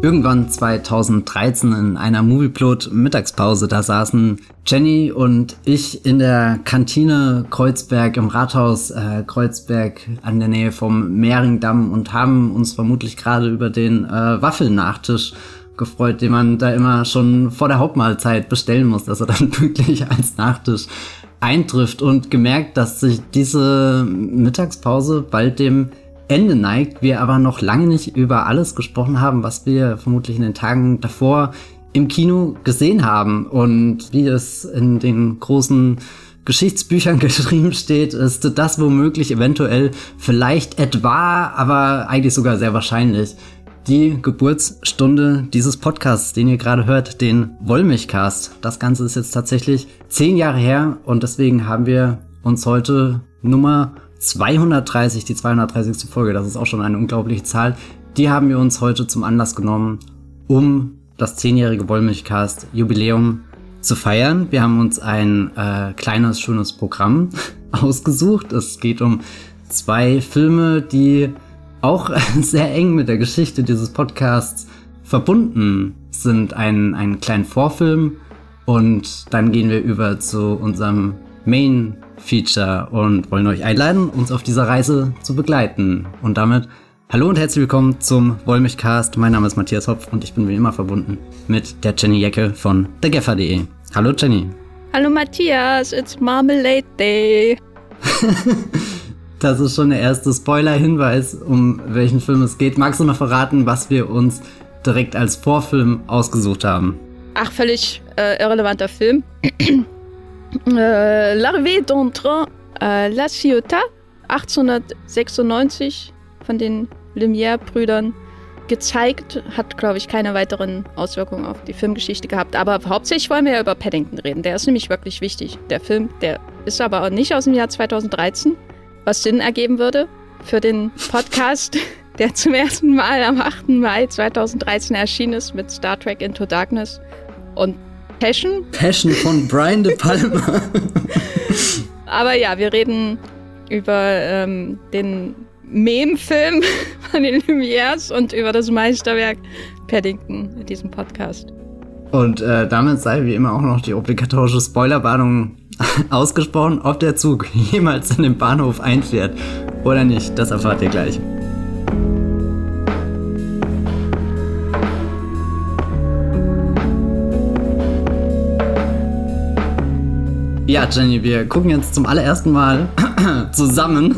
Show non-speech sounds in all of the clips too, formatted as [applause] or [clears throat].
Irgendwann 2013 in einer Movieplot Mittagspause, da saßen Jenny und ich in der Kantine Kreuzberg im Rathaus äh, Kreuzberg an der Nähe vom Mehringdamm und haben uns vermutlich gerade über den äh, Waffelnachtisch gefreut, den man da immer schon vor der Hauptmahlzeit bestellen muss, dass er dann [laughs] pünktlich als Nachtisch eintrifft und gemerkt, dass sich diese Mittagspause bald dem Ende neigt, wir aber noch lange nicht über alles gesprochen haben, was wir vermutlich in den Tagen davor im Kino gesehen haben. Und wie es in den großen Geschichtsbüchern [laughs] geschrieben steht, ist das womöglich eventuell vielleicht etwa, aber eigentlich sogar sehr wahrscheinlich die Geburtsstunde dieses Podcasts, den ihr gerade hört, den Wollmilchcast. Das Ganze ist jetzt tatsächlich zehn Jahre her und deswegen haben wir uns heute Nummer 230, die 230. Folge, das ist auch schon eine unglaubliche Zahl, die haben wir uns heute zum Anlass genommen, um das zehnjährige Wollmilchcast Jubiläum zu feiern. Wir haben uns ein äh, kleines, schönes Programm [laughs] ausgesucht. Es geht um zwei Filme, die auch [laughs] sehr eng mit der Geschichte dieses Podcasts verbunden sind. Ein, einen kleinen Vorfilm und dann gehen wir über zu unserem Main Feature und wollen euch einladen, uns auf dieser Reise zu begleiten. Und damit hallo und herzlich willkommen zum Wollmilchcast. Mein Name ist Matthias Hopf und ich bin wie immer verbunden mit der Jenny Jecke von thegeffer.de. Hallo Jenny. Hallo Matthias, it's Marmalade Day. [laughs] das ist schon der erste Spoiler-Hinweis, um welchen Film es geht. Magst du noch verraten, was wir uns direkt als Vorfilm ausgesucht haben? Ach, völlig äh, irrelevanter Film. Äh, L'arrivée d'un train à La Ciotat 1896 von den Lumière-Brüdern gezeigt. Hat, glaube ich, keine weiteren Auswirkungen auf die Filmgeschichte gehabt. Aber hauptsächlich wollen wir ja über Paddington reden. Der ist nämlich wirklich wichtig. Der Film, der ist aber auch nicht aus dem Jahr 2013, was Sinn ergeben würde für den Podcast, [laughs] der zum ersten Mal am 8. Mai 2013 erschienen ist mit Star Trek Into Darkness. Und Passion. Passion von Brian De Palma. [laughs] Aber ja, wir reden über ähm, den Mem-Film von den Lumières und über das Meisterwerk Paddington in diesem Podcast. Und äh, damit sei wie immer auch noch die obligatorische Spoilerwarnung [laughs] ausgesprochen, ob der Zug [laughs] jemals in den Bahnhof einfährt oder nicht. Das erfahrt ihr gleich. Ja, Jenny, wir gucken jetzt zum allerersten Mal [clears throat] zusammen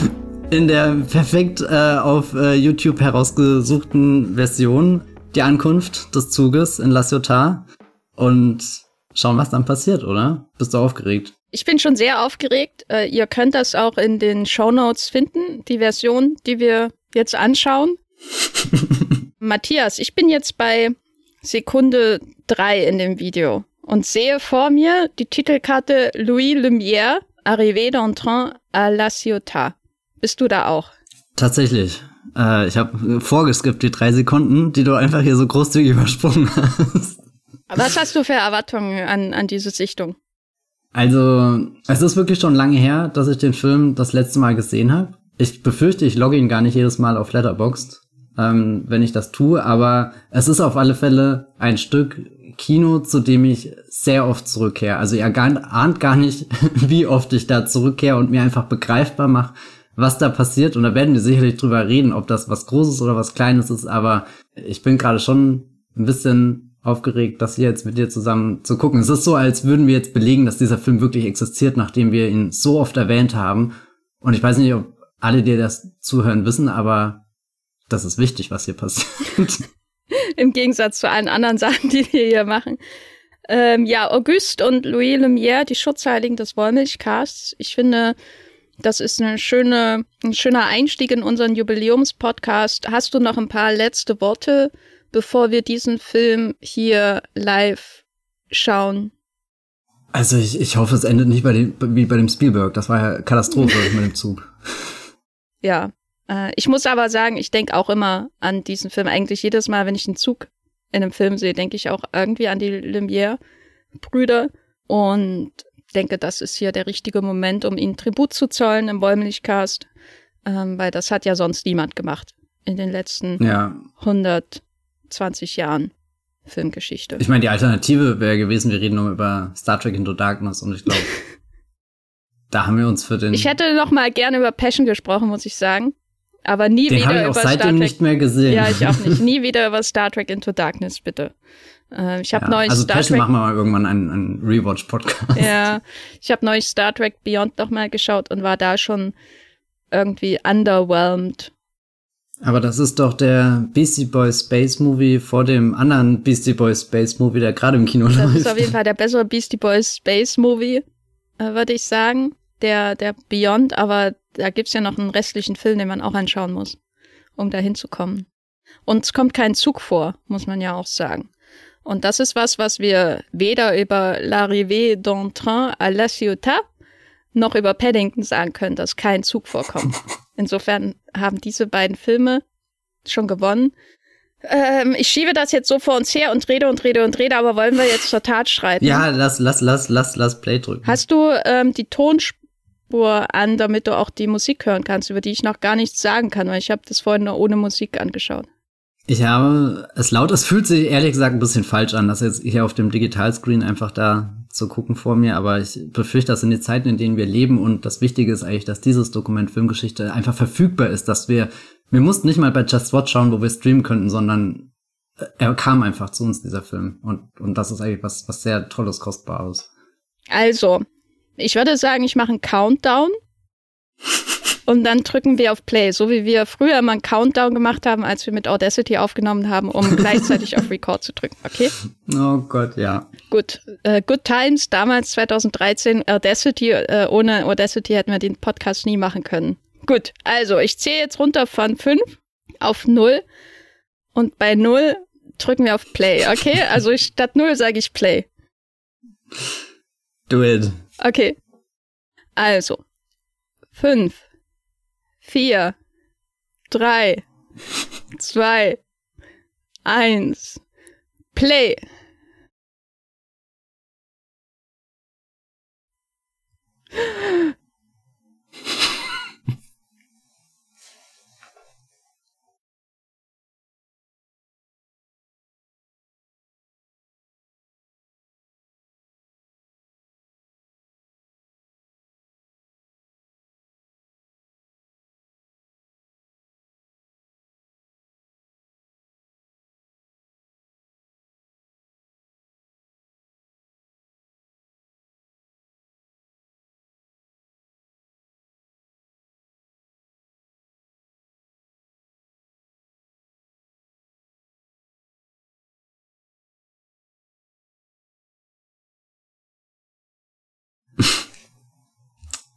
[laughs] in der perfekt äh, auf äh, YouTube herausgesuchten Version die Ankunft des Zuges in La Ciotat und schauen, was dann passiert, oder? Bist du aufgeregt? Ich bin schon sehr aufgeregt. Äh, ihr könnt das auch in den Show Notes finden, die Version, die wir jetzt anschauen. [laughs] Matthias, ich bin jetzt bei Sekunde drei in dem Video und sehe vor mir die Titelkarte Louis Lumière, Arrivé d'un train à la Ciotat. Bist du da auch? Tatsächlich. Äh, ich habe vorgeskippt die drei Sekunden, die du einfach hier so großzügig übersprungen [laughs] hast. Was hast du für Erwartungen an, an diese Sichtung? Also, es ist wirklich schon lange her, dass ich den Film das letzte Mal gesehen habe. Ich befürchte, ich logge ihn gar nicht jedes Mal auf Letterboxd, ähm, wenn ich das tue, aber es ist auf alle Fälle ein Stück Kino, zu dem ich sehr oft zurückkehre. Also ihr ahnt gar nicht, [laughs] wie oft ich da zurückkehre und mir einfach begreifbar mache, was da passiert. Und da werden wir sicherlich drüber reden, ob das was Großes oder was Kleines ist. Aber ich bin gerade schon ein bisschen aufgeregt, das hier jetzt mit dir zusammen zu gucken. Es ist so, als würden wir jetzt belegen, dass dieser Film wirklich existiert, nachdem wir ihn so oft erwähnt haben. Und ich weiß nicht, ob alle, die das zuhören, wissen, aber das ist wichtig, was hier passiert. [laughs] Im Gegensatz zu allen anderen Sachen, die wir hier machen. Ähm, ja, Auguste und Louis Lumière, die Schutzheiligen des Wollmilchcasts. Ich finde, das ist eine schöne, ein schöner Einstieg in unseren Jubiläumspodcast. Hast du noch ein paar letzte Worte, bevor wir diesen Film hier live schauen? Also ich, ich hoffe, es endet nicht bei dem, wie bei dem Spielberg. Das war ja Katastrophe [laughs] mit dem Zug. Ja, äh, ich muss aber sagen, ich denke auch immer an diesen Film. Eigentlich jedes Mal, wenn ich einen Zug in einem Film sehe, denke ich auch irgendwie an die Lumière-Brüder und denke, das ist hier der richtige Moment, um ihnen Tribut zu zollen im Wollmilchcast, ähm, weil das hat ja sonst niemand gemacht in den letzten ja. 100 20 Jahren Filmgeschichte. Ich meine, die Alternative wäre gewesen, wir reden nur über Star Trek Into Darkness und ich glaube, [laughs] da haben wir uns für den. Ich hätte noch mal gerne über Passion gesprochen, muss ich sagen. Aber nie den wieder ich über auch Star seitdem Trek. nicht mehr gesehen. Ja, ich auch nicht. Nie [laughs] wieder über Star Trek Into Darkness, bitte. Äh, ich habe Ja, neulich also Star Trek. machen wir mal irgendwann einen, einen Rewatch-Podcast. Ja, ich habe neulich Star Trek Beyond noch mal geschaut und war da schon irgendwie underwhelmed. Aber das ist doch der Beastie Boys Space Movie vor dem anderen Beastie Boys Space Movie, der gerade im Kino Das läuft. ist auf jeden Fall der bessere Beastie Boys Space Movie, äh, würde ich sagen. Der, der Beyond, aber da gibt's ja noch einen restlichen Film, den man auch anschauen muss, um da hinzukommen. Und es kommt kein Zug vor, muss man ja auch sagen. Und das ist was, was wir weder über L'arrivée d'un train à la Ciotat noch über Paddington sagen können, dass kein Zug vorkommt. [laughs] Insofern haben diese beiden Filme schon gewonnen. Ähm, ich schiebe das jetzt so vor uns her und rede und rede und rede, aber wollen wir jetzt zur Tat schreiten? Ja, lass, lass, lass, lass, lass Play drücken. Hast du ähm, die Tonspur an, damit du auch die Musik hören kannst, über die ich noch gar nichts sagen kann, weil ich habe das vorhin nur ohne Musik angeschaut. Ich habe es laut, es fühlt sich ehrlich gesagt ein bisschen falsch an, das jetzt hier auf dem Digitalscreen einfach da zu gucken vor mir, aber ich befürchte, das sind die Zeiten, in denen wir leben und das Wichtige ist eigentlich, dass dieses Dokument Filmgeschichte einfach verfügbar ist, dass wir, wir mussten nicht mal bei Just Watch schauen, wo wir streamen könnten, sondern äh, er kam einfach zu uns, dieser Film. Und, und das ist eigentlich was, was sehr Tolles, Kostbares. Also, ich würde sagen, ich mache einen Countdown und dann drücken wir auf Play, so wie wir früher immer einen Countdown gemacht haben, als wir mit Audacity aufgenommen haben, um gleichzeitig auf Record zu drücken. Okay? Oh Gott, ja. Gut, äh, Good Times, damals 2013, Audacity, äh, ohne Audacity hätten wir den Podcast nie machen können. Gut, also ich zähle jetzt runter von 5 auf 0 und bei 0 drücken wir auf Play, okay? Also ich, statt 0 sage ich Play. Do it. Okay. Also. 5, 4, 3, 2, 1, Play.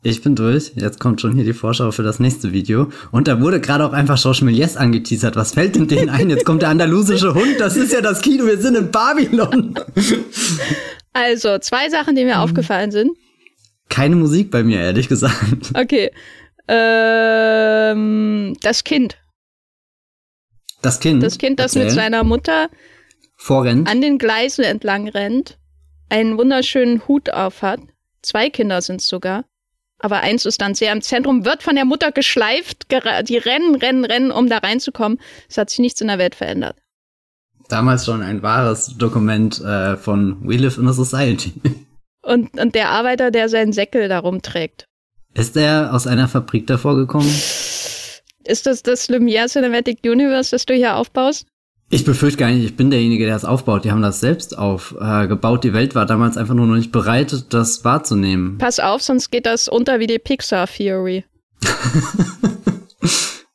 Ich bin durch. Jetzt kommt schon hier die Vorschau für das nächste Video. Und da wurde gerade auch einfach Georges Méliès angeteasert. Was fällt denn denen ein? Jetzt kommt der andalusische Hund. Das ist ja das Kino. Wir sind in Babylon. Also, zwei Sachen, die mir aufgefallen sind. Keine Musik bei mir, ehrlich gesagt. Okay. Ähm, das Kind. Das Kind. Das Kind, das mit Erzähl. seiner Mutter Vorrennt. an den Gleisen entlang rennt, einen wunderschönen Hut auf hat. Zwei Kinder sind es sogar. Aber eins ist dann sehr im Zentrum, wird von der Mutter geschleift. Die rennen, rennen, rennen, um da reinzukommen. Es hat sich nichts in der Welt verändert. Damals schon ein wahres Dokument äh, von We Live in a Society. Und, und der Arbeiter, der seinen Säckel da rumträgt. Ist er aus einer Fabrik davor gekommen? Ist das das Lumiere Cinematic Universe, das du hier aufbaust? Ich befürchte gar nicht, ich bin derjenige, der es aufbaut. Die haben das selbst aufgebaut. Äh. Die Welt war damals einfach nur noch nicht bereit, das wahrzunehmen. Pass auf, sonst geht das unter wie die Pixar Theory. [laughs]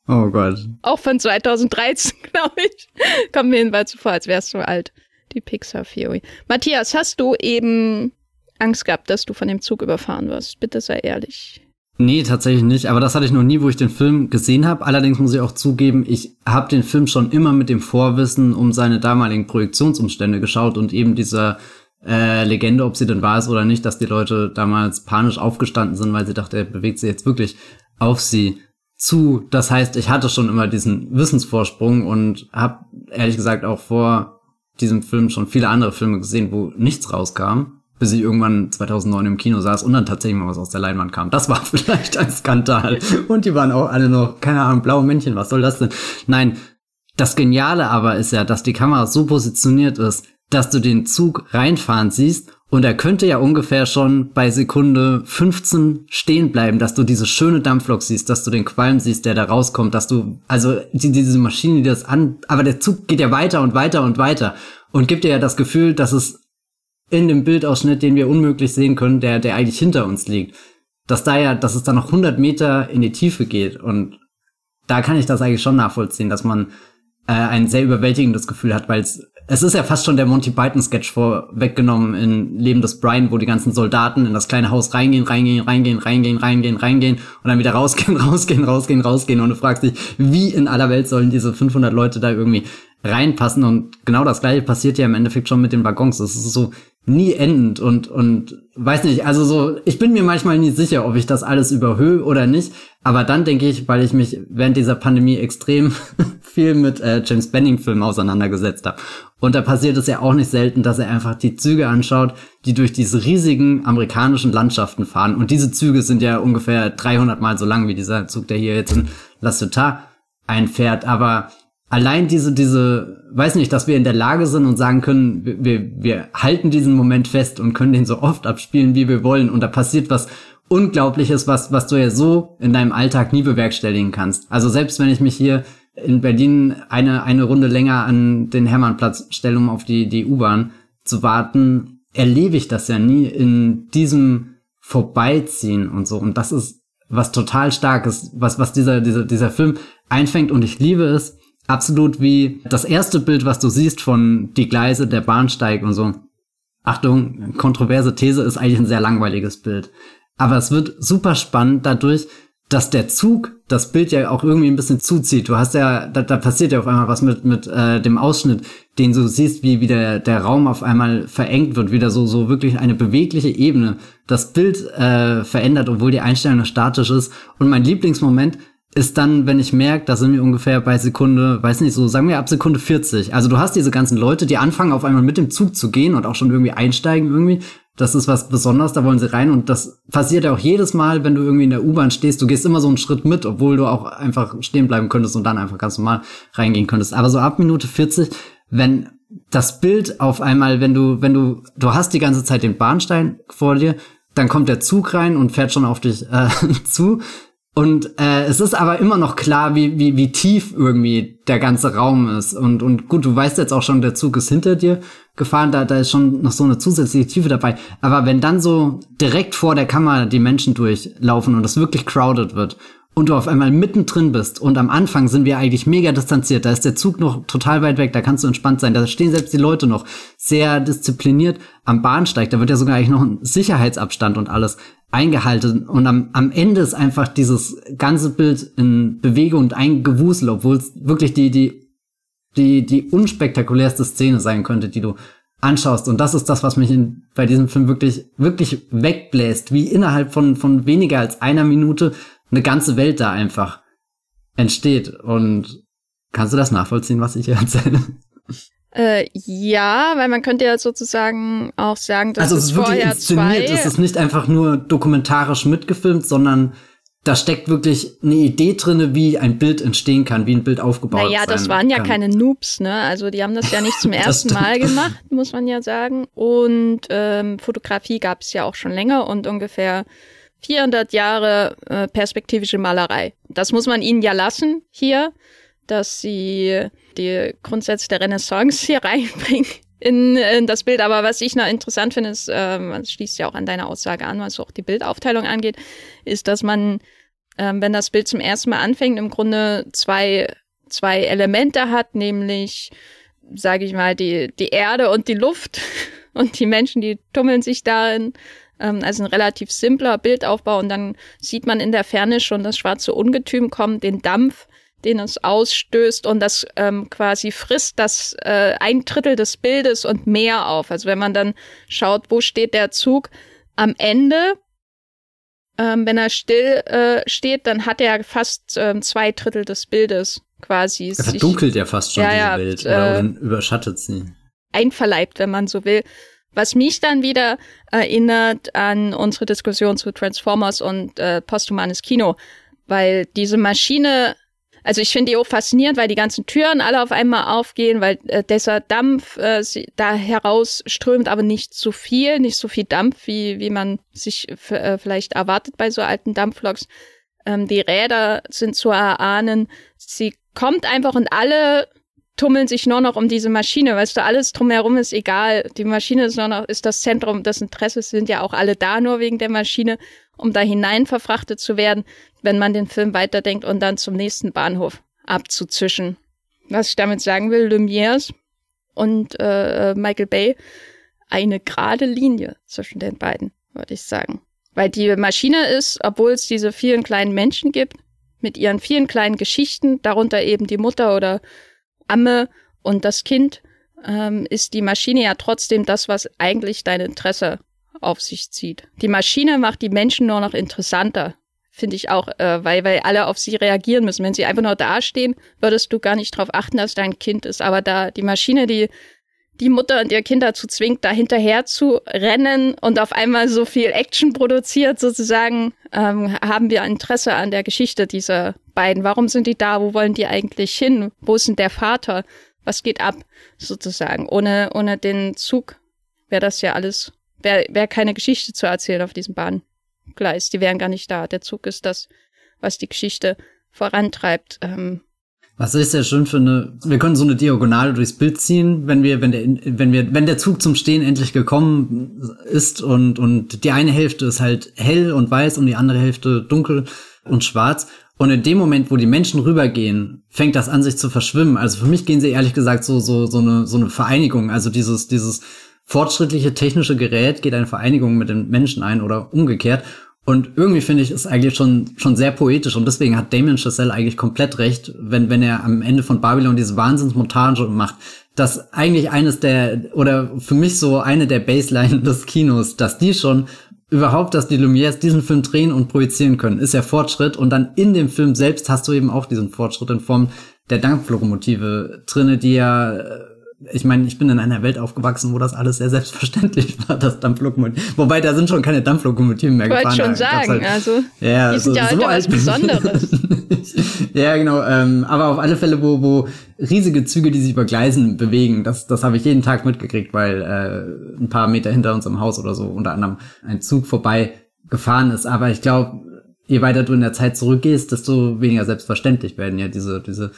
Oh Gott. Auch von 2013, [laughs] glaube ich. Kommt mir jedenfalls so vor, als wärst du alt. Die Pixar Theory. Matthias, hast du eben Angst gehabt, dass du von dem Zug überfahren wirst? Bitte sei ehrlich. Nee, tatsächlich nicht. Aber das hatte ich noch nie, wo ich den Film gesehen habe. Allerdings muss ich auch zugeben, ich habe den Film schon immer mit dem Vorwissen um seine damaligen Projektionsumstände geschaut und eben dieser äh, Legende, ob sie denn wahr ist oder nicht, dass die Leute damals panisch aufgestanden sind, weil sie dachten, er bewegt sich jetzt wirklich auf sie zu. Das heißt, ich hatte schon immer diesen Wissensvorsprung und habe ehrlich gesagt auch vor diesem Film schon viele andere Filme gesehen, wo nichts rauskam bis ich irgendwann 2009 im Kino saß und dann tatsächlich mal was aus der Leinwand kam. Das war [laughs] vielleicht ein Skandal. Und die waren auch alle noch, keine Ahnung, blaue Männchen, was soll das denn? Nein, Das Geniale aber ist ja, dass die Kamera so positioniert ist, dass du den Zug reinfahren siehst und er könnte ja ungefähr schon bei Sekunde 15 stehen bleiben, dass du diese schöne Dampflok siehst, dass du den Qualm siehst, der da rauskommt, dass du, also die, diese Maschine, die das an, aber der Zug geht ja weiter und weiter und weiter und gibt dir ja das Gefühl, dass es in dem Bildausschnitt, den wir unmöglich sehen können, der, der eigentlich hinter uns liegt, dass da ja, dass es da noch 100 Meter in die Tiefe geht. Und da kann ich das eigentlich schon nachvollziehen, dass man äh, ein sehr überwältigendes Gefühl hat, weil es es ist ja fast schon der Monty Python Sketch vorweggenommen in Leben des Brian, wo die ganzen Soldaten in das kleine Haus reingehen, reingehen, reingehen, reingehen, reingehen, reingehen und dann wieder rausgehen, [laughs] rausgehen, rausgehen, rausgehen. Und du fragst dich, wie in aller Welt sollen diese 500 Leute da irgendwie reinpassen? Und genau das gleiche passiert ja im Endeffekt schon mit den Waggons. Es ist so nie endend und, und weiß nicht, also so, ich bin mir manchmal nie sicher, ob ich das alles überhöhe oder nicht, aber dann denke ich, weil ich mich während dieser Pandemie extrem [laughs] viel mit äh, James Benning Filmen auseinandergesetzt habe. Und da passiert es ja auch nicht selten, dass er einfach die Züge anschaut, die durch diese riesigen amerikanischen Landschaften fahren. Und diese Züge sind ja ungefähr 300 mal so lang wie dieser Zug, der hier jetzt in La Ciotat einfährt, aber allein diese, diese, weiß nicht, dass wir in der Lage sind und sagen können, wir, wir halten diesen Moment fest und können den so oft abspielen, wie wir wollen. Und da passiert was Unglaubliches, was, was du ja so in deinem Alltag nie bewerkstelligen kannst. Also selbst wenn ich mich hier in Berlin eine, eine Runde länger an den Hermannplatz stelle, um auf die, die U-Bahn zu warten, erlebe ich das ja nie in diesem Vorbeiziehen und so. Und das ist was total starkes, was, was dieser, dieser, dieser Film einfängt. Und ich liebe es, absolut wie das erste Bild, was du siehst von die Gleise, der Bahnsteig und so. Achtung, kontroverse These ist eigentlich ein sehr langweiliges Bild. Aber es wird super spannend dadurch, dass der Zug das Bild ja auch irgendwie ein bisschen zuzieht. Du hast ja, da, da passiert ja auf einmal was mit, mit äh, dem Ausschnitt, den du siehst, wie, wie der, der Raum auf einmal verengt wird, wieder so, so wirklich eine bewegliche Ebene. Das Bild äh, verändert, obwohl die Einstellung statisch ist. Und mein Lieblingsmoment ist dann, wenn ich merke, da sind wir ungefähr bei Sekunde, weiß nicht, so sagen wir ab Sekunde 40. Also du hast diese ganzen Leute, die anfangen auf einmal mit dem Zug zu gehen und auch schon irgendwie einsteigen irgendwie. Das ist was Besonderes, da wollen sie rein und das passiert ja auch jedes Mal, wenn du irgendwie in der U-Bahn stehst. Du gehst immer so einen Schritt mit, obwohl du auch einfach stehen bleiben könntest und dann einfach ganz normal reingehen könntest. Aber so ab Minute 40, wenn das Bild auf einmal, wenn du, wenn du, du hast die ganze Zeit den Bahnstein vor dir, dann kommt der Zug rein und fährt schon auf dich äh, [laughs] zu. Und äh, es ist aber immer noch klar, wie, wie, wie tief irgendwie der ganze Raum ist. Und, und gut, du weißt jetzt auch schon, der Zug ist hinter dir gefahren, da, da ist schon noch so eine zusätzliche Tiefe dabei. Aber wenn dann so direkt vor der Kamera die Menschen durchlaufen und es wirklich crowded wird und du auf einmal mittendrin bist und am Anfang sind wir eigentlich mega distanziert, da ist der Zug noch total weit weg, da kannst du entspannt sein, da stehen selbst die Leute noch sehr diszipliniert am Bahnsteig, da wird ja sogar eigentlich noch ein Sicherheitsabstand und alles eingehalten und am, am Ende ist einfach dieses ganze Bild in Bewegung und ein Gewusel, obwohl es wirklich die, die, die, die unspektakulärste Szene sein könnte, die du anschaust. Und das ist das, was mich in, bei diesem Film wirklich, wirklich wegbläst, wie innerhalb von, von weniger als einer Minute eine ganze Welt da einfach entsteht. Und kannst du das nachvollziehen, was ich hier erzähle? Äh, ja, weil man könnte ja sozusagen auch sagen, dass also es ist wirklich inszeniert. Es ist nicht einfach nur dokumentarisch mitgefilmt, sondern da steckt wirklich eine Idee drinne, wie ein Bild entstehen kann, wie ein Bild aufgebaut naja, sein Naja, das waren ja kann. keine Noobs, ne? Also die haben das ja nicht zum [laughs] ersten Mal gemacht, muss man ja sagen. Und ähm, Fotografie gab es ja auch schon länger und ungefähr 400 Jahre äh, perspektivische Malerei. Das muss man ihnen ja lassen hier, dass sie die Grundsätze der Renaissance hier [laughs] reinbringen in, in das Bild. Aber was ich noch interessant finde, ist, ähm, das schließt ja auch an deine Aussage an, was auch die Bildaufteilung angeht, ist, dass man, ähm, wenn das Bild zum ersten Mal anfängt, im Grunde zwei, zwei Elemente hat, nämlich, sage ich mal, die, die Erde und die Luft [laughs] und die Menschen, die tummeln sich darin. Ähm, also ein relativ simpler Bildaufbau und dann sieht man in der Ferne schon das schwarze Ungetüm kommen, den Dampf den es ausstößt und das ähm, quasi frisst das äh, ein Drittel des Bildes und mehr auf. Also wenn man dann schaut, wo steht der Zug am Ende, ähm, wenn er still äh, steht, dann hat er fast ähm, zwei Drittel des Bildes quasi. Er verdunkelt ja fast schon ja, diese ja, Welt oder, äh, überschattet sie. Einverleibt, wenn man so will. Was mich dann wieder erinnert an unsere Diskussion zu Transformers und äh, posthumanes Kino, weil diese Maschine Also ich finde die auch faszinierend, weil die ganzen Türen alle auf einmal aufgehen, weil äh, dieser Dampf äh, da herausströmt, aber nicht zu viel, nicht so viel Dampf, wie, wie man sich äh, vielleicht erwartet bei so alten Dampfloks. Ähm, die Räder sind zu erahnen. Sie kommt einfach und alle tummeln sich nur noch um diese Maschine. Weißt du, alles drumherum ist egal. Die Maschine ist nur noch, ist das Zentrum des Interesses, sind ja auch alle da nur wegen der Maschine, um da hinein verfrachtet zu werden wenn man den Film weiterdenkt und dann zum nächsten Bahnhof abzuzischen. Was ich damit sagen will, Lumières und äh, Michael Bay, eine gerade Linie zwischen den beiden, würde ich sagen. Weil die Maschine ist, obwohl es diese vielen kleinen Menschen gibt, mit ihren vielen kleinen Geschichten, darunter eben die Mutter oder Amme und das Kind, ähm, ist die Maschine ja trotzdem das, was eigentlich dein Interesse auf sich zieht. Die Maschine macht die Menschen nur noch interessanter finde ich auch, äh, weil, weil alle auf sie reagieren müssen. Wenn sie einfach nur dastehen, würdest du gar nicht darauf achten, dass dein Kind ist. Aber da die Maschine, die die Mutter und ihr Kind dazu zwingt, da hinterher zu rennen und auf einmal so viel Action produziert, sozusagen, ähm, haben wir Interesse an der Geschichte dieser beiden. Warum sind die da? Wo wollen die eigentlich hin? Wo ist denn der Vater? Was geht ab, sozusagen? Ohne, ohne den Zug wäre das ja alles, wäre wär keine Geschichte zu erzählen auf diesen Bahnen. Gleis. Die wären gar nicht da. Der Zug ist das, was die Geschichte vorantreibt. Ähm, was ist ja schön für eine, wir können so eine Diagonale durchs Bild ziehen, wenn wir, wenn der, wenn wir, wenn der Zug zum Stehen endlich gekommen ist und, und die eine Hälfte ist halt hell und weiß und die andere Hälfte dunkel und schwarz. Und in dem Moment, wo die Menschen rübergehen, fängt das an sich zu verschwimmen. Also für mich gehen sie ehrlich gesagt so, so, so eine, so eine Vereinigung. Also dieses, dieses, fortschrittliche technische Gerät geht eine Vereinigung mit den Menschen ein oder umgekehrt. Und irgendwie finde ich, ist eigentlich schon, schon sehr poetisch. Und deswegen hat Damien Chazelle eigentlich komplett recht, wenn, wenn er am Ende von Babylon diese Wahnsinnsmontage macht. dass eigentlich eines der, oder für mich so eine der Baseline des Kinos, dass die schon überhaupt, dass die Lumières diesen Film drehen und projizieren können, ist ja Fortschritt. Und dann in dem Film selbst hast du eben auch diesen Fortschritt in Form der Dampflokomotive drinne, die ja ich meine, ich bin in einer Welt aufgewachsen, wo das alles sehr selbstverständlich [laughs] war, das Dampflokomotiv. Wobei da sind schon keine Dampflokomotiven mehr Wollte gefahren. Wollte schon sagen, halt, also ja, die sind so, ja heute so was Besonderes. [laughs] ja, genau. Ähm, aber auf alle Fälle, wo, wo riesige Züge, die sich über Gleisen bewegen, das, das habe ich jeden Tag mitgekriegt, weil äh, ein paar Meter hinter uns im Haus oder so unter anderem ein Zug vorbei gefahren ist. Aber ich glaube, je weiter du in der Zeit zurückgehst, desto weniger selbstverständlich werden ja diese, diese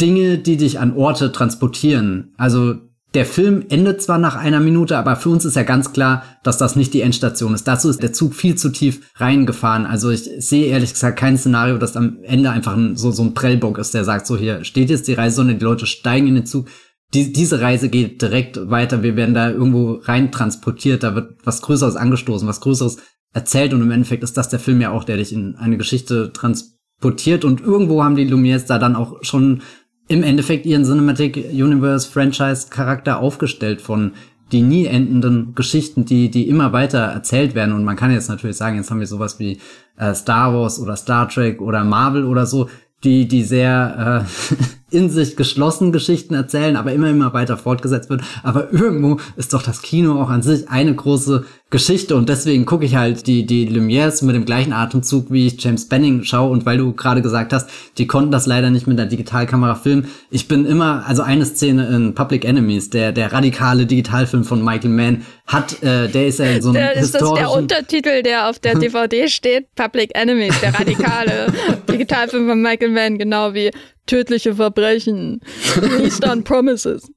Dinge, die dich an Orte transportieren. Also der Film endet zwar nach einer Minute, aber für uns ist ja ganz klar, dass das nicht die Endstation ist. Dazu ist der Zug viel zu tief reingefahren. Also ich sehe ehrlich gesagt kein Szenario, dass am Ende einfach ein, so, so ein Prellbock ist, der sagt, so hier steht jetzt die Reise, sondern die Leute steigen in den Zug. Die, diese Reise geht direkt weiter. Wir werden da irgendwo rein transportiert. Da wird was Größeres angestoßen, was Größeres erzählt. Und im Endeffekt ist das der Film ja auch, der dich in eine Geschichte transportiert. Und irgendwo haben die Lumières da dann auch schon im Endeffekt ihren Cinematic Universe Franchise Charakter aufgestellt von die nie endenden Geschichten, die, die immer weiter erzählt werden. Und man kann jetzt natürlich sagen, jetzt haben wir sowas wie äh, Star Wars oder Star Trek oder Marvel oder so, die, die sehr äh, [laughs] in sich geschlossen Geschichten erzählen, aber immer, immer weiter fortgesetzt wird. Aber irgendwo ist doch das Kino auch an sich eine große Geschichte und deswegen gucke ich halt die, die Lumières mit dem gleichen Atemzug, wie ich James Benning schaue und weil du gerade gesagt hast, die konnten das leider nicht mit der Digitalkamera filmen. Ich bin immer, also eine Szene in Public Enemies, der, der radikale Digitalfilm von Michael Mann, hat, äh, der ist ja in so einem der, Ist das der Untertitel, der auf der [laughs] DVD steht? Public Enemies, der radikale [laughs] Digitalfilm von Michael Mann, genau wie tödliche Verbrechen, Eastern Promises.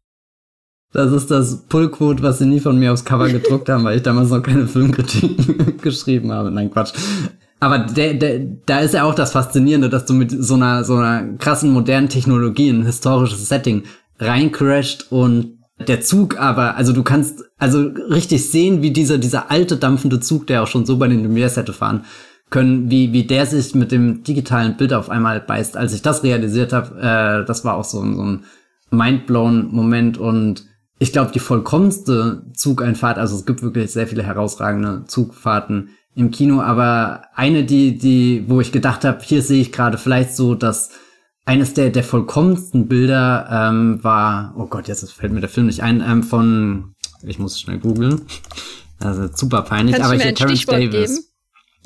Das ist das Pullquote, was sie nie von mir aufs Cover gedruckt haben, weil ich damals noch keine Filmkritik [laughs] geschrieben habe. Nein, Quatsch. Aber der, der, da ist ja auch das Faszinierende, dass du mit so einer, so einer krassen modernen Technologie in ein historisches Setting reincrasht und der Zug aber, also du kannst also richtig sehen, wie dieser, dieser alte dampfende Zug, der auch schon so bei den Lumières hätte fahren können, wie, wie der sich mit dem digitalen Bild auf einmal beißt. Als ich das realisiert habe, äh, das war auch so, so ein mindblown Moment und ich glaube, die vollkommenste Zugeinfahrt, also es gibt wirklich sehr viele herausragende Zugfahrten im Kino, aber eine, die, die, wo ich gedacht habe, hier sehe ich gerade vielleicht so, dass eines der, der vollkommensten Bilder ähm, war, oh Gott, jetzt fällt mir der Film nicht ein, ähm, von, ich muss schnell googeln, [laughs] also super peinlich, Kannst aber ich Terence Davis. Geben?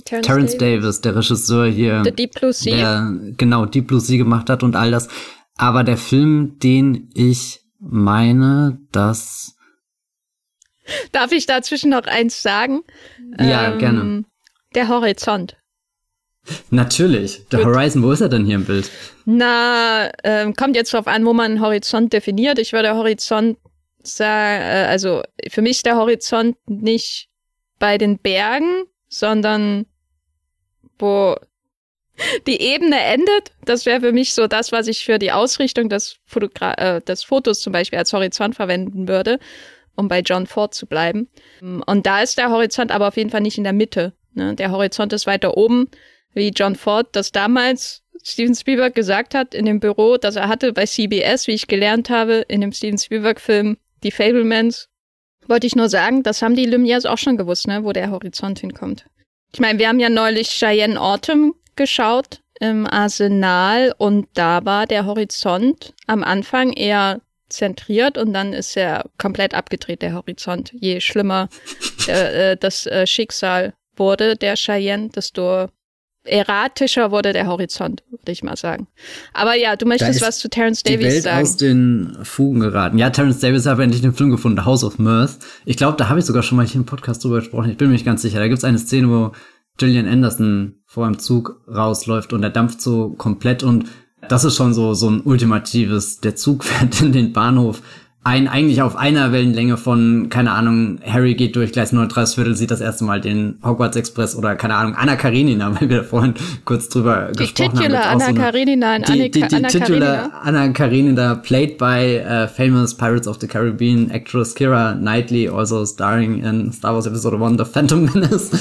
Terrence, Terrence Davis. Davis. der Regisseur hier, The Deep Blue Sea. der genau Deep Blue Sea gemacht hat und all das. Aber der Film, den ich meine, dass Darf ich dazwischen noch eins sagen? Ja, ähm, gerne. Der Horizont. Natürlich. Der Horizon, wo ist er denn hier im Bild? Na, ähm, kommt jetzt drauf an, wo man Horizont definiert. Ich würde Horizont sagen, äh, also für mich ist der Horizont nicht bei den Bergen, sondern wo die Ebene endet. Das wäre für mich so das, was ich für die Ausrichtung des, Fotogra äh, des Fotos zum Beispiel als Horizont verwenden würde, um bei John Ford zu bleiben. Und da ist der Horizont aber auf jeden Fall nicht in der Mitte. Ne? Der Horizont ist weiter oben, wie John Ford das damals Steven Spielberg gesagt hat in dem Büro, das er hatte bei CBS, wie ich gelernt habe, in dem Steven Spielberg-Film Die Fablemans. Wollte ich nur sagen, das haben die Lumières auch schon gewusst, ne, wo der Horizont hinkommt. Ich meine, wir haben ja neulich Cheyenne Autumn geschaut im Arsenal und da war der Horizont am Anfang eher zentriert und dann ist er komplett abgedreht, der Horizont. Je schlimmer äh, äh, das äh, Schicksal wurde der Cheyenne, desto erratischer wurde der Horizont, würde ich mal sagen. Aber ja, du möchtest was zu Terence Davies die Welt sagen. aus den Fugen geraten. Ja, Terence Davies hat endlich den Film gefunden, House of Mirth. Ich glaube, da habe ich sogar schon mal hier im Podcast drüber gesprochen. Ich bin mir nicht ganz sicher. Da gibt es eine Szene, wo Gillian Anderson vor einem Zug rausläuft und der dampft so komplett und das ist schon so, so ein ultimatives, der Zug [laughs] fährt in den Bahnhof ein, eigentlich auf einer Wellenlänge von, keine Ahnung, Harry geht durch Gleis 39 Viertel, sieht das erste Mal den Hogwarts Express oder, keine Ahnung, Anna Karenina, [laughs] weil wir vorhin kurz drüber die gesprochen Titular haben. Anna so Karenina in die, die, die, Anna Titular Anna Karenina, played by uh, famous Pirates of the Caribbean actress Kira Knightley, also starring in Star Wars Episode 1, The Phantom Menace.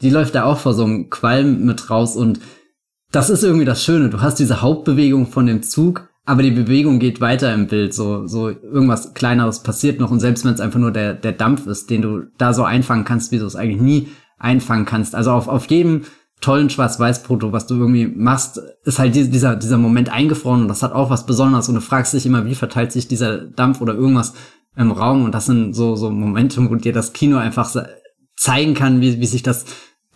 Die läuft da auch vor so einem Qualm mit raus und das ist irgendwie das Schöne. Du hast diese Hauptbewegung von dem Zug, aber die Bewegung geht weiter im Bild. So, so irgendwas Kleineres passiert noch. Und selbst wenn es einfach nur der, der Dampf ist, den du da so einfangen kannst, wie du es eigentlich nie einfangen kannst. Also auf, auf jedem tollen Schwarz-Weiß-Foto, was du irgendwie machst, ist halt dieser, dieser Moment eingefroren und das hat auch was Besonderes und du fragst dich immer, wie verteilt sich dieser Dampf oder irgendwas im Raum und das sind so, so Momente, wo dir das Kino einfach zeigen kann, wie, wie sich das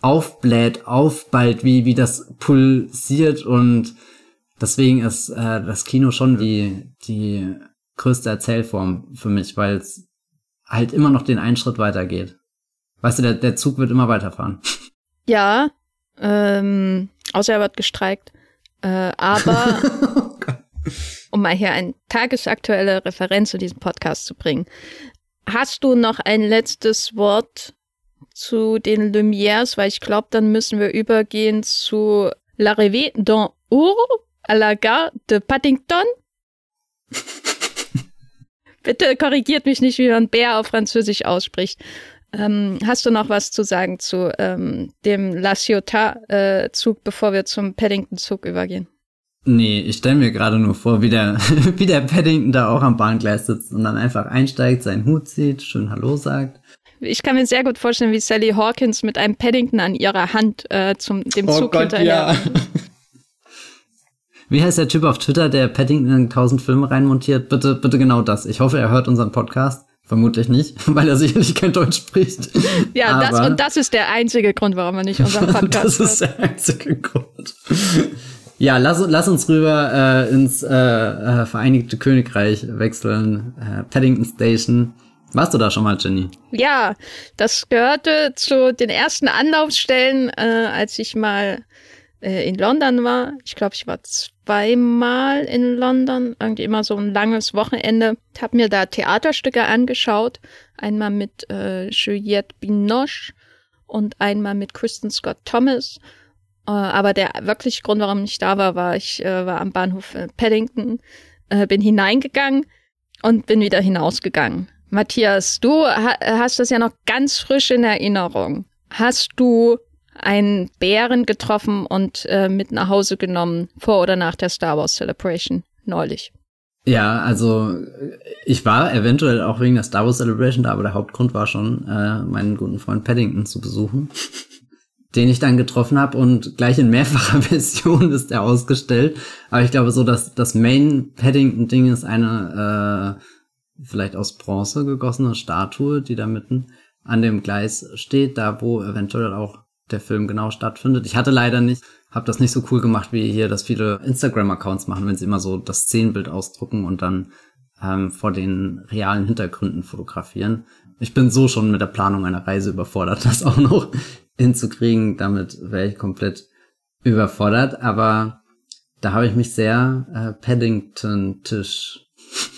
aufbläht, aufballt, wie, wie das pulsiert und deswegen ist äh, das Kino schon die, die größte Erzählform für mich, weil es halt immer noch den einen Schritt weitergeht. Weißt du, der, der Zug wird immer weiterfahren. [laughs] Ja, ähm, außer er wird gestreikt. Äh, aber [laughs] oh um mal hier eine tagesaktuelle Referenz zu diesem Podcast zu bringen. Hast du noch ein letztes Wort zu den Lumières? Weil ich glaube, dann müssen wir übergehen zu L'arrivée dans Our à la gare de Paddington. [laughs] Bitte korrigiert mich nicht, wie man Bär auf Französisch ausspricht. Ähm, hast du noch was zu sagen zu ähm, dem La Ciotat-Zug, äh, bevor wir zum Paddington-Zug übergehen? Nee, ich stelle mir gerade nur vor, wie der, [laughs] wie der Paddington da auch am Bahngleis sitzt und dann einfach einsteigt, seinen Hut zieht, schön Hallo sagt. Ich kann mir sehr gut vorstellen, wie Sally Hawkins mit einem Paddington an ihrer Hand äh, zum dem oh Zug Gott, hinterher. Ja. Wie heißt der Typ auf Twitter, der Paddington in tausend Filme reinmontiert? Bitte, bitte genau das. Ich hoffe, er hört unseren Podcast. Vermutlich nicht, [laughs] weil er sicherlich kein Deutsch spricht. Ja, das, und das ist der einzige Grund, warum er nicht unseren [laughs] Podcast hört. Das ist der einzige Grund. Ja, lass, lass uns rüber äh, ins äh, äh, Vereinigte Königreich wechseln. Äh, Paddington Station. Warst du da schon mal, Jenny? Ja, das gehörte zu den ersten Anlaufstellen, äh, als ich mal äh, in London war. Ich glaube, ich war zweimal in London, irgendwie immer so ein langes Wochenende. Habe mir da Theaterstücke angeschaut. Einmal mit äh, Juliette Binoche und einmal mit Kristen Scott Thomas. Äh, aber der wirkliche Grund, warum ich da war, war, ich äh, war am Bahnhof äh, Paddington, äh, bin hineingegangen und bin wieder hinausgegangen. Matthias, du ha hast das ja noch ganz frisch in Erinnerung. Hast du einen Bären getroffen und äh, mit nach Hause genommen, vor oder nach der Star Wars Celebration neulich. Ja, also ich war eventuell auch wegen der Star Wars Celebration da, aber der Hauptgrund war schon, äh, meinen guten Freund Paddington zu besuchen, [laughs] den ich dann getroffen habe und gleich in mehrfacher [laughs] Version ist er ausgestellt. Aber ich glaube so, dass das Main Paddington-Ding ist eine äh, vielleicht aus Bronze gegossene Statue, die da mitten an dem Gleis steht, da wo eventuell auch der Film genau stattfindet. Ich hatte leider nicht, habe das nicht so cool gemacht, wie hier das viele Instagram-Accounts machen, wenn sie immer so das Szenenbild ausdrucken und dann ähm, vor den realen Hintergründen fotografieren. Ich bin so schon mit der Planung einer Reise überfordert, [laughs] das auch noch hinzukriegen. Damit wäre ich komplett überfordert. Aber da habe ich mich sehr äh, Paddington-Tisch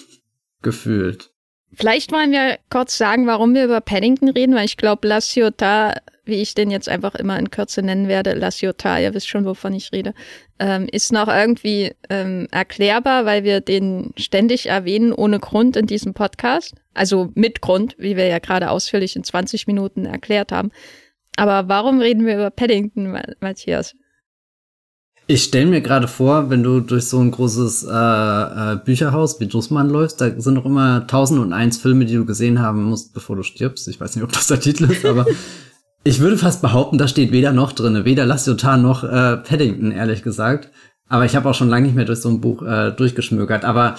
[laughs] gefühlt. Vielleicht wollen wir kurz sagen, warum wir über Paddington reden, weil ich glaube, La Ciotat, wie ich den jetzt einfach immer in Kürze nennen werde, La Ciotat, ihr wisst schon, wovon ich rede, ähm, ist noch irgendwie ähm, erklärbar, weil wir den ständig erwähnen, ohne Grund in diesem Podcast. Also mit Grund, wie wir ja gerade ausführlich in 20 Minuten erklärt haben. Aber warum reden wir über Paddington, Matthias? Ich stelle mir gerade vor, wenn du durch so ein großes äh, äh, Bücherhaus wie Dussmann läufst, da sind noch immer tausend und eins Filme, die du gesehen haben musst, bevor du stirbst. Ich weiß nicht, ob das der Titel ist, aber [laughs] ich würde fast behaupten, da steht weder noch drinne, weder Lassiotar noch äh, Paddington, ehrlich gesagt. Aber ich habe auch schon lange nicht mehr durch so ein Buch äh, durchgeschmökert. Aber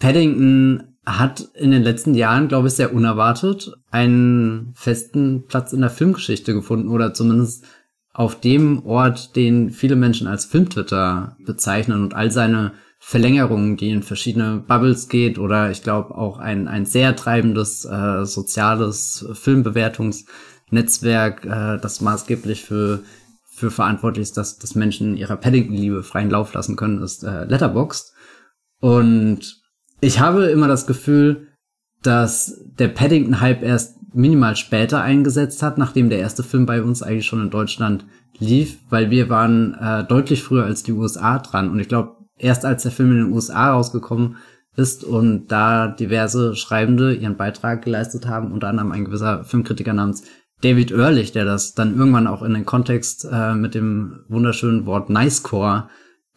Paddington hat in den letzten Jahren, glaube ich, sehr unerwartet einen festen Platz in der Filmgeschichte gefunden oder zumindest auf dem Ort, den viele Menschen als Filmtwitter bezeichnen und all seine Verlängerungen, die in verschiedene Bubbles geht oder ich glaube auch ein, ein sehr treibendes äh, soziales Filmbewertungsnetzwerk, äh, das maßgeblich für, für verantwortlich ist, dass, dass Menschen ihrer Paddington-Liebe freien Lauf lassen können, ist äh, Letterboxd. Und ich habe immer das Gefühl, dass der Paddington-Hype erst minimal später eingesetzt hat, nachdem der erste Film bei uns eigentlich schon in Deutschland lief, weil wir waren äh, deutlich früher als die USA dran. Und ich glaube, erst als der Film in den USA rausgekommen ist und da diverse Schreibende ihren Beitrag geleistet haben, unter anderem ein gewisser Filmkritiker namens David Ehrlich, der das dann irgendwann auch in den Kontext äh, mit dem wunderschönen Wort Nicecore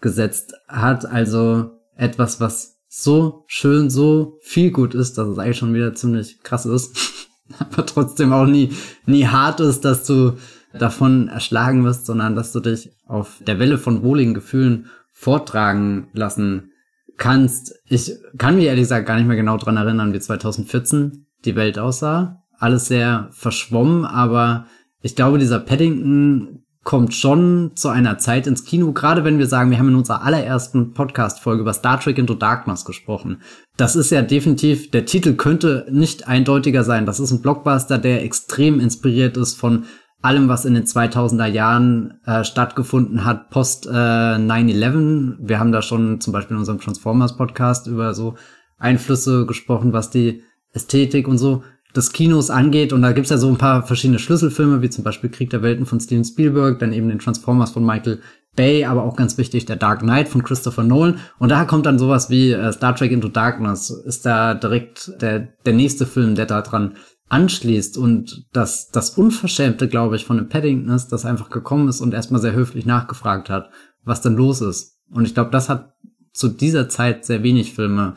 gesetzt hat. Also etwas, was so schön, so viel gut ist, dass es eigentlich schon wieder ziemlich krass ist. [laughs] aber trotzdem auch nie, nie hart ist, dass du davon erschlagen wirst, sondern dass du dich auf der Welle von wohligen Gefühlen vortragen lassen kannst. Ich kann mich ehrlich gesagt gar nicht mehr genau dran erinnern, wie 2014 die Welt aussah. Alles sehr verschwommen, aber ich glaube, dieser Paddington kommt schon zu einer Zeit ins Kino, gerade wenn wir sagen, wir haben in unserer allerersten Podcast-Folge über Star Trek Into Darkness gesprochen. Das ist ja definitiv, der Titel könnte nicht eindeutiger sein. Das ist ein Blockbuster, der extrem inspiriert ist von allem, was in den 2000er Jahren äh, stattgefunden hat, post äh, 9-11. Wir haben da schon zum Beispiel in unserem Transformers-Podcast über so Einflüsse gesprochen, was die Ästhetik und so des Kinos angeht. Und da gibt's ja so ein paar verschiedene Schlüsselfilme, wie zum Beispiel Krieg der Welten von Steven Spielberg, dann eben den Transformers von Michael Bay, aber auch ganz wichtig der Dark Knight von Christopher Nolan. Und da kommt dann sowas wie äh, Star Trek Into Darkness, ist da direkt der, der nächste Film, der da dran anschließt. Und das, das Unverschämte, glaube ich, von dem Paddington ist, dass er einfach gekommen ist und erstmal sehr höflich nachgefragt hat, was denn los ist. Und ich glaube, das hat zu dieser Zeit sehr wenig Filme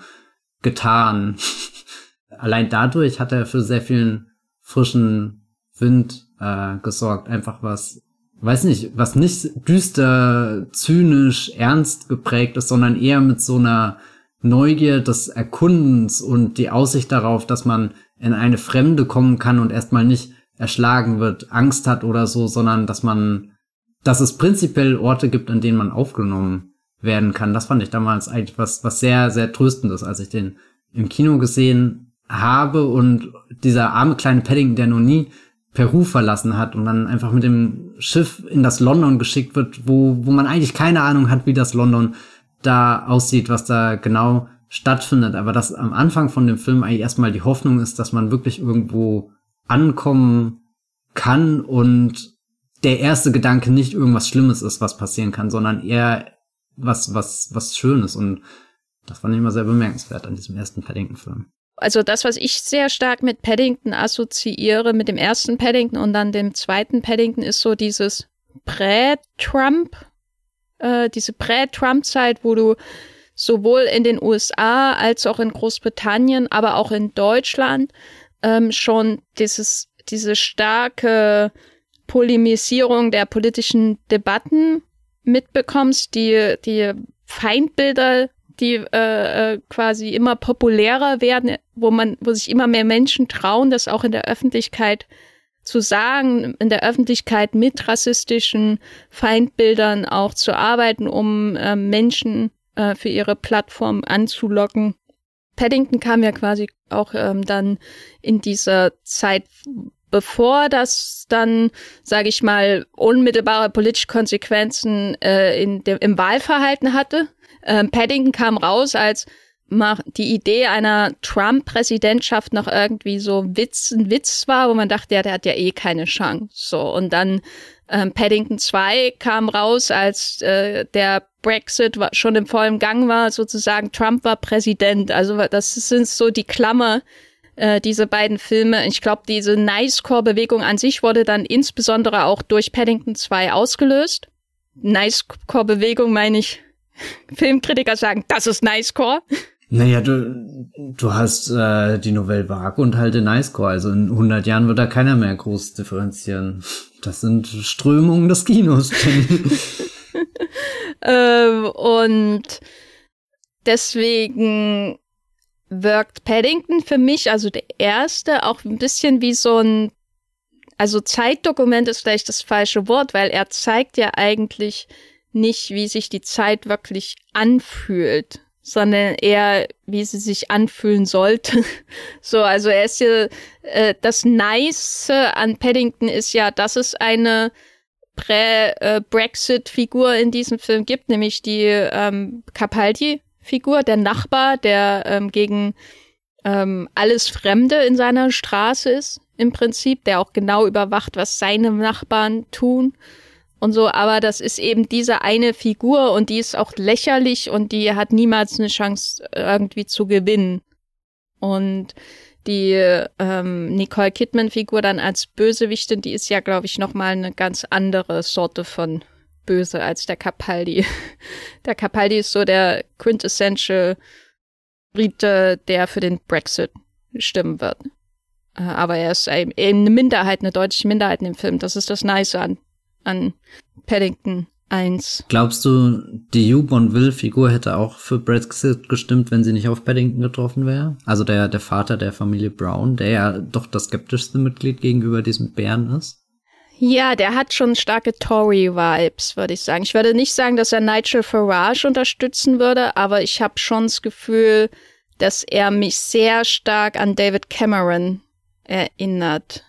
getan. [laughs] allein dadurch hat er für sehr vielen frischen Wind äh, gesorgt. Einfach was, weiß nicht, was nicht düster, zynisch, ernst geprägt ist, sondern eher mit so einer Neugier des Erkundens und die Aussicht darauf, dass man in eine Fremde kommen kann und erstmal nicht erschlagen wird, Angst hat oder so, sondern dass man, dass es prinzipiell Orte gibt, an denen man aufgenommen werden kann. Das fand ich damals eigentlich was, was sehr, sehr tröstendes, als ich den im Kino gesehen habe und dieser arme kleine Paddington, der noch nie Peru verlassen hat und dann einfach mit dem Schiff in das London geschickt wird, wo, wo man eigentlich keine Ahnung hat, wie das London da aussieht, was da genau stattfindet. Aber dass am Anfang von dem Film eigentlich erstmal die Hoffnung ist, dass man wirklich irgendwo ankommen kann und der erste Gedanke nicht irgendwas Schlimmes ist, was passieren kann, sondern eher was, was, was Schönes. Und das fand ich immer sehr bemerkenswert an diesem ersten Paddington-Film also das, was ich sehr stark mit Paddington assoziiere, mit dem ersten Paddington und dann dem zweiten Paddington, ist so dieses Prä-Trump, äh, diese Prä-Trump-Zeit, wo du sowohl in den USA als auch in Großbritannien, aber auch in Deutschland ähm, schon dieses, diese starke Polemisierung der politischen Debatten mitbekommst, die, die Feindbilder die äh, äh, quasi immer populärer werden, wo man, wo sich immer mehr Menschen trauen, das auch in der Öffentlichkeit zu sagen, in der Öffentlichkeit mit rassistischen Feindbildern auch zu arbeiten, um äh, Menschen äh, für ihre Plattform anzulocken. Paddington kam ja quasi auch ähm, dann in dieser Zeit, bevor das dann, sage ich mal, unmittelbare politische Konsequenzen äh, in dem, im Wahlverhalten hatte. Ähm, Paddington kam raus, als die Idee einer Trump-Präsidentschaft noch irgendwie so Witz, ein Witz war, wo man dachte, ja, der hat ja eh keine Chance. So und dann ähm, Paddington 2 kam raus, als äh, der Brexit schon im vollen Gang war, sozusagen Trump war Präsident. Also das sind so die Klammer, äh, diese beiden Filme. Ich glaube, diese Nice-Core-Bewegung an sich wurde dann insbesondere auch durch Paddington 2 ausgelöst. Nice-Core-Bewegung meine ich, Filmkritiker sagen, das ist Nice-Core. Naja, du, du hast äh, die Novelle Vague und halt den Nice-Core. Also in 100 Jahren wird da keiner mehr groß differenzieren. Das sind Strömungen des Kinos. [laughs] ähm, und deswegen wirkt Paddington für mich, also der erste, auch ein bisschen wie so ein, also Zeitdokument ist vielleicht das falsche Wort, weil er zeigt ja eigentlich nicht, wie sich die Zeit wirklich anfühlt, sondern eher, wie sie sich anfühlen sollte. [laughs] so, also er ist ja, äh, das Nice an Paddington ist ja, dass es eine Prä-Brexit-Figur in diesem Film gibt, nämlich die ähm, Capaldi, Figur, der Nachbar, der ähm, gegen ähm, alles Fremde in seiner Straße ist, im Prinzip, der auch genau überwacht, was seine Nachbarn tun und so. Aber das ist eben diese eine Figur und die ist auch lächerlich und die hat niemals eine Chance, irgendwie zu gewinnen. Und die ähm, Nicole Kidman-Figur dann als Bösewichtin, die ist ja, glaube ich, noch mal eine ganz andere Sorte von böse als der Capaldi. [laughs] Der Capaldi ist so der quintessential Brite, der für den Brexit stimmen wird. Äh, aber er ist eben eine Minderheit, eine deutsche Minderheit in dem Film. Das ist das Nice an, an Paddington 1. Glaubst du, die Hugh Bonville-Figur hätte auch für Brexit gestimmt, wenn sie nicht auf Paddington getroffen wäre? Also der, der Vater der Familie Brown, der ja doch das skeptischste Mitglied gegenüber diesem Bären ist? Ja, der hat schon starke Tory-Vibes, würde ich sagen. Ich würde nicht sagen, dass er Nigel Farage unterstützen würde, aber ich habe schon das Gefühl, dass er mich sehr stark an David Cameron erinnert.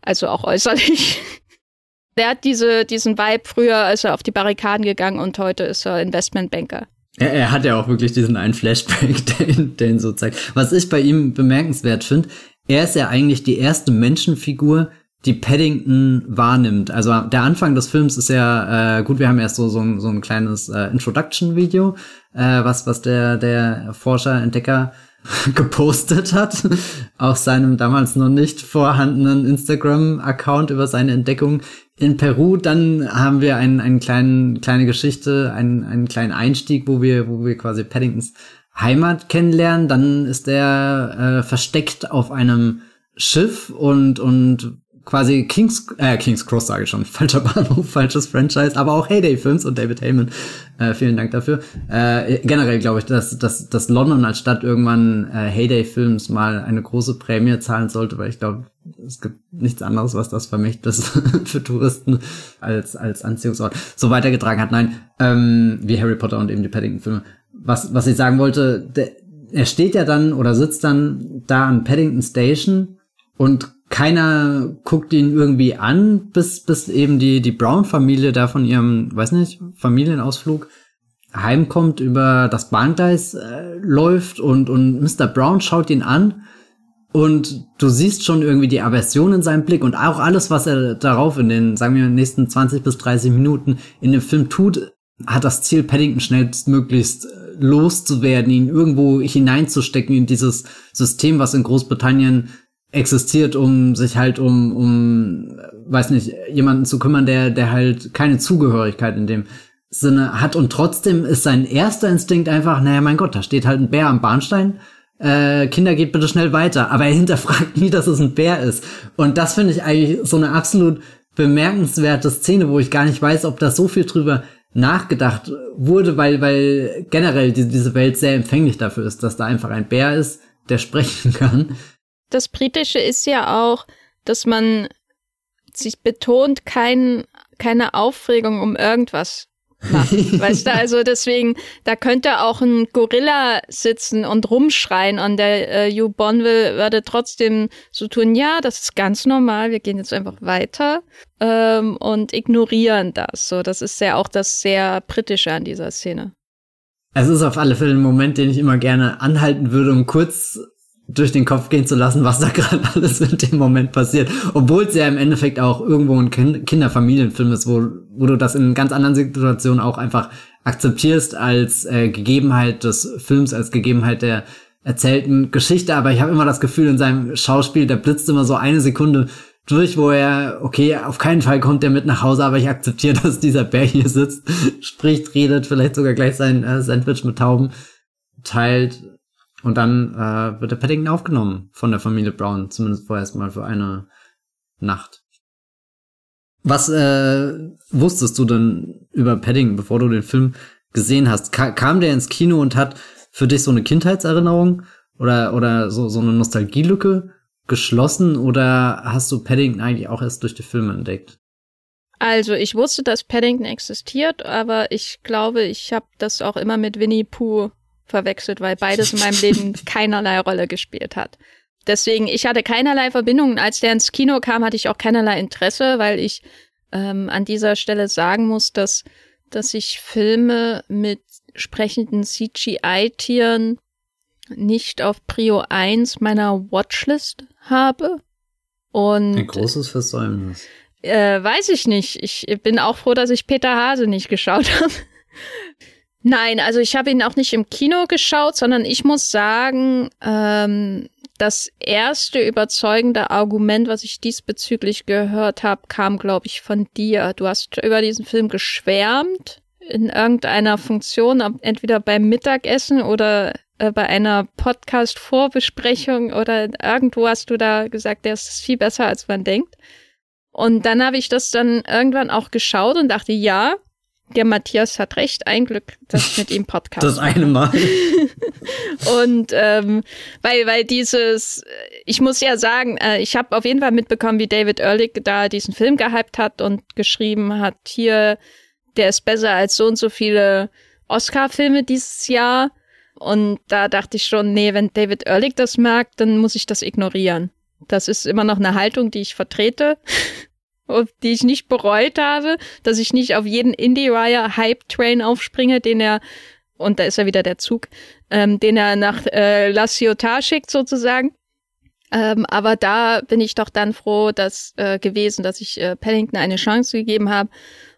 Also auch äußerlich. [laughs] Der hat diese, diesen Vibe früher, als er auf die Barrikaden gegangen und heute ist er Investmentbanker. Er, er hat ja auch wirklich diesen einen Flashback, [laughs] den, den so zeigt. Was ich bei ihm bemerkenswert finde, er ist ja eigentlich die erste Menschenfigur, die Paddington wahrnimmt. Also der Anfang des Films ist ja äh, gut. Wir haben erst so so ein, so ein kleines äh, Introduction-Video, äh, was was der der Forscher Entdecker [laughs] gepostet hat auf seinem damals noch nicht vorhandenen Instagram-Account über seine Entdeckung in Peru. Dann haben wir einen, einen kleinen kleine Geschichte, einen, einen kleinen Einstieg, wo wir wo wir quasi Paddingtons Heimat kennenlernen. Dann ist er äh, versteckt auf einem Schiff und und quasi Kings, äh, Kings Cross sage ich schon, [laughs] falscher Bahnhof, falsches Franchise, aber auch Heyday Films und David Heyman. Äh, vielen Dank dafür. Äh, generell glaube ich, dass, dass, dass London als Stadt irgendwann äh, Heyday Films mal eine große Prämie zahlen sollte, weil ich glaube, es gibt nichts anderes, was das Vermächtnis [laughs] für Touristen als, als Anziehungsort so weitergetragen hat. Nein, ähm, wie Harry Potter und eben die Paddington-Filme. Was, was ich sagen wollte, der, er steht ja dann oder sitzt dann da an Paddington Station und keiner guckt ihn irgendwie an, bis, bis eben die, die Brown-Familie da von ihrem, weiß nicht, Familienausflug heimkommt, über das Bahngleis äh, läuft und, und Mr. Brown schaut ihn an und du siehst schon irgendwie die Aversion in seinem Blick und auch alles, was er darauf in den, sagen wir, nächsten 20 bis 30 Minuten in dem Film tut, hat das Ziel, Paddington schnellstmöglichst äh, loszuwerden, ihn irgendwo hineinzustecken in dieses System, was in Großbritannien existiert, um sich halt um, um, weiß nicht, jemanden zu kümmern, der, der halt keine Zugehörigkeit in dem Sinne hat. Und trotzdem ist sein erster Instinkt einfach, naja, mein Gott, da steht halt ein Bär am Bahnstein. Äh, Kinder geht bitte schnell weiter. Aber er hinterfragt nie, dass es ein Bär ist. Und das finde ich eigentlich so eine absolut bemerkenswerte Szene, wo ich gar nicht weiß, ob da so viel drüber nachgedacht wurde, weil, weil generell die, diese Welt sehr empfänglich dafür ist, dass da einfach ein Bär ist, der sprechen [laughs] kann das Britische ist ja auch, dass man sie betont kein, keine Aufregung um irgendwas macht. [laughs] weißt du, also deswegen, da könnte auch ein Gorilla sitzen und rumschreien und der äh, Hugh Bonville würde trotzdem so tun, ja, das ist ganz normal, wir gehen jetzt einfach weiter ähm, und ignorieren das. So, das ist ja auch das sehr Britische an dieser Szene. Es ist auf alle Fälle ein Moment, den ich immer gerne anhalten würde, um kurz durch den Kopf gehen zu lassen, was da [laughs] gerade alles in dem Moment passiert. Obwohl es ja im Endeffekt auch irgendwo ein kind Kinderfamilienfilm ist, wo, wo du das in ganz anderen Situationen auch einfach akzeptierst als äh, Gegebenheit des Films, als Gegebenheit der erzählten Geschichte. Aber ich habe immer das Gefühl, in seinem Schauspiel, der blitzt immer so eine Sekunde durch, wo er, okay, auf keinen Fall kommt er mit nach Hause, aber ich akzeptiere, [laughs] dass dieser Bär hier sitzt, spricht, redet, vielleicht sogar gleich sein äh, Sandwich mit Tauben teilt und dann äh, wird der Paddington aufgenommen von der Familie Brown, zumindest vorerst mal für eine Nacht. Was äh, wusstest du denn über Paddington, bevor du den Film gesehen hast? Ka kam der ins Kino und hat für dich so eine Kindheitserinnerung oder, oder so, so eine Nostalgielücke geschlossen oder hast du Paddington eigentlich auch erst durch die Filme entdeckt? Also ich wusste, dass Paddington existiert, aber ich glaube, ich habe das auch immer mit Winnie Pooh verwechselt, weil beides in meinem Leben [laughs] keinerlei Rolle gespielt hat. Deswegen, ich hatte keinerlei Verbindungen. Als der ins Kino kam, hatte ich auch keinerlei Interesse, weil ich ähm, an dieser Stelle sagen muss, dass, dass ich Filme mit sprechenden CGI-Tieren nicht auf Prio 1 meiner Watchlist habe. Und Ein großes Versäumnis. Äh, weiß ich nicht. Ich bin auch froh, dass ich Peter Hase nicht geschaut [laughs] habe. Nein, also ich habe ihn auch nicht im Kino geschaut, sondern ich muss sagen, ähm, das erste überzeugende Argument, was ich diesbezüglich gehört habe, kam, glaube ich, von dir. Du hast über diesen Film geschwärmt in irgendeiner Funktion, entweder beim Mittagessen oder äh, bei einer Podcast-Vorbesprechung oder irgendwo hast du da gesagt, der ist viel besser, als man denkt. Und dann habe ich das dann irgendwann auch geschaut und dachte, ja, der Matthias hat recht, ein Glück, dass ich mit ihm Podcast. Das eine Mal. [laughs] und ähm, weil, weil dieses, ich muss ja sagen, äh, ich habe auf jeden Fall mitbekommen, wie David Ehrlich da diesen Film gehypt hat und geschrieben hat, hier, der ist besser als so und so viele Oscar-Filme dieses Jahr. Und da dachte ich schon, nee, wenn David Ehrlich das merkt, dann muss ich das ignorieren. Das ist immer noch eine Haltung, die ich vertrete die ich nicht bereut habe, dass ich nicht auf jeden Indie-Wire-Hype-Train aufspringe, den er, und da ist ja wieder der Zug, ähm, den er nach äh, La Ciotat schickt sozusagen. Ähm, aber da bin ich doch dann froh, dass äh, gewesen, dass ich äh, Paddington eine Chance gegeben habe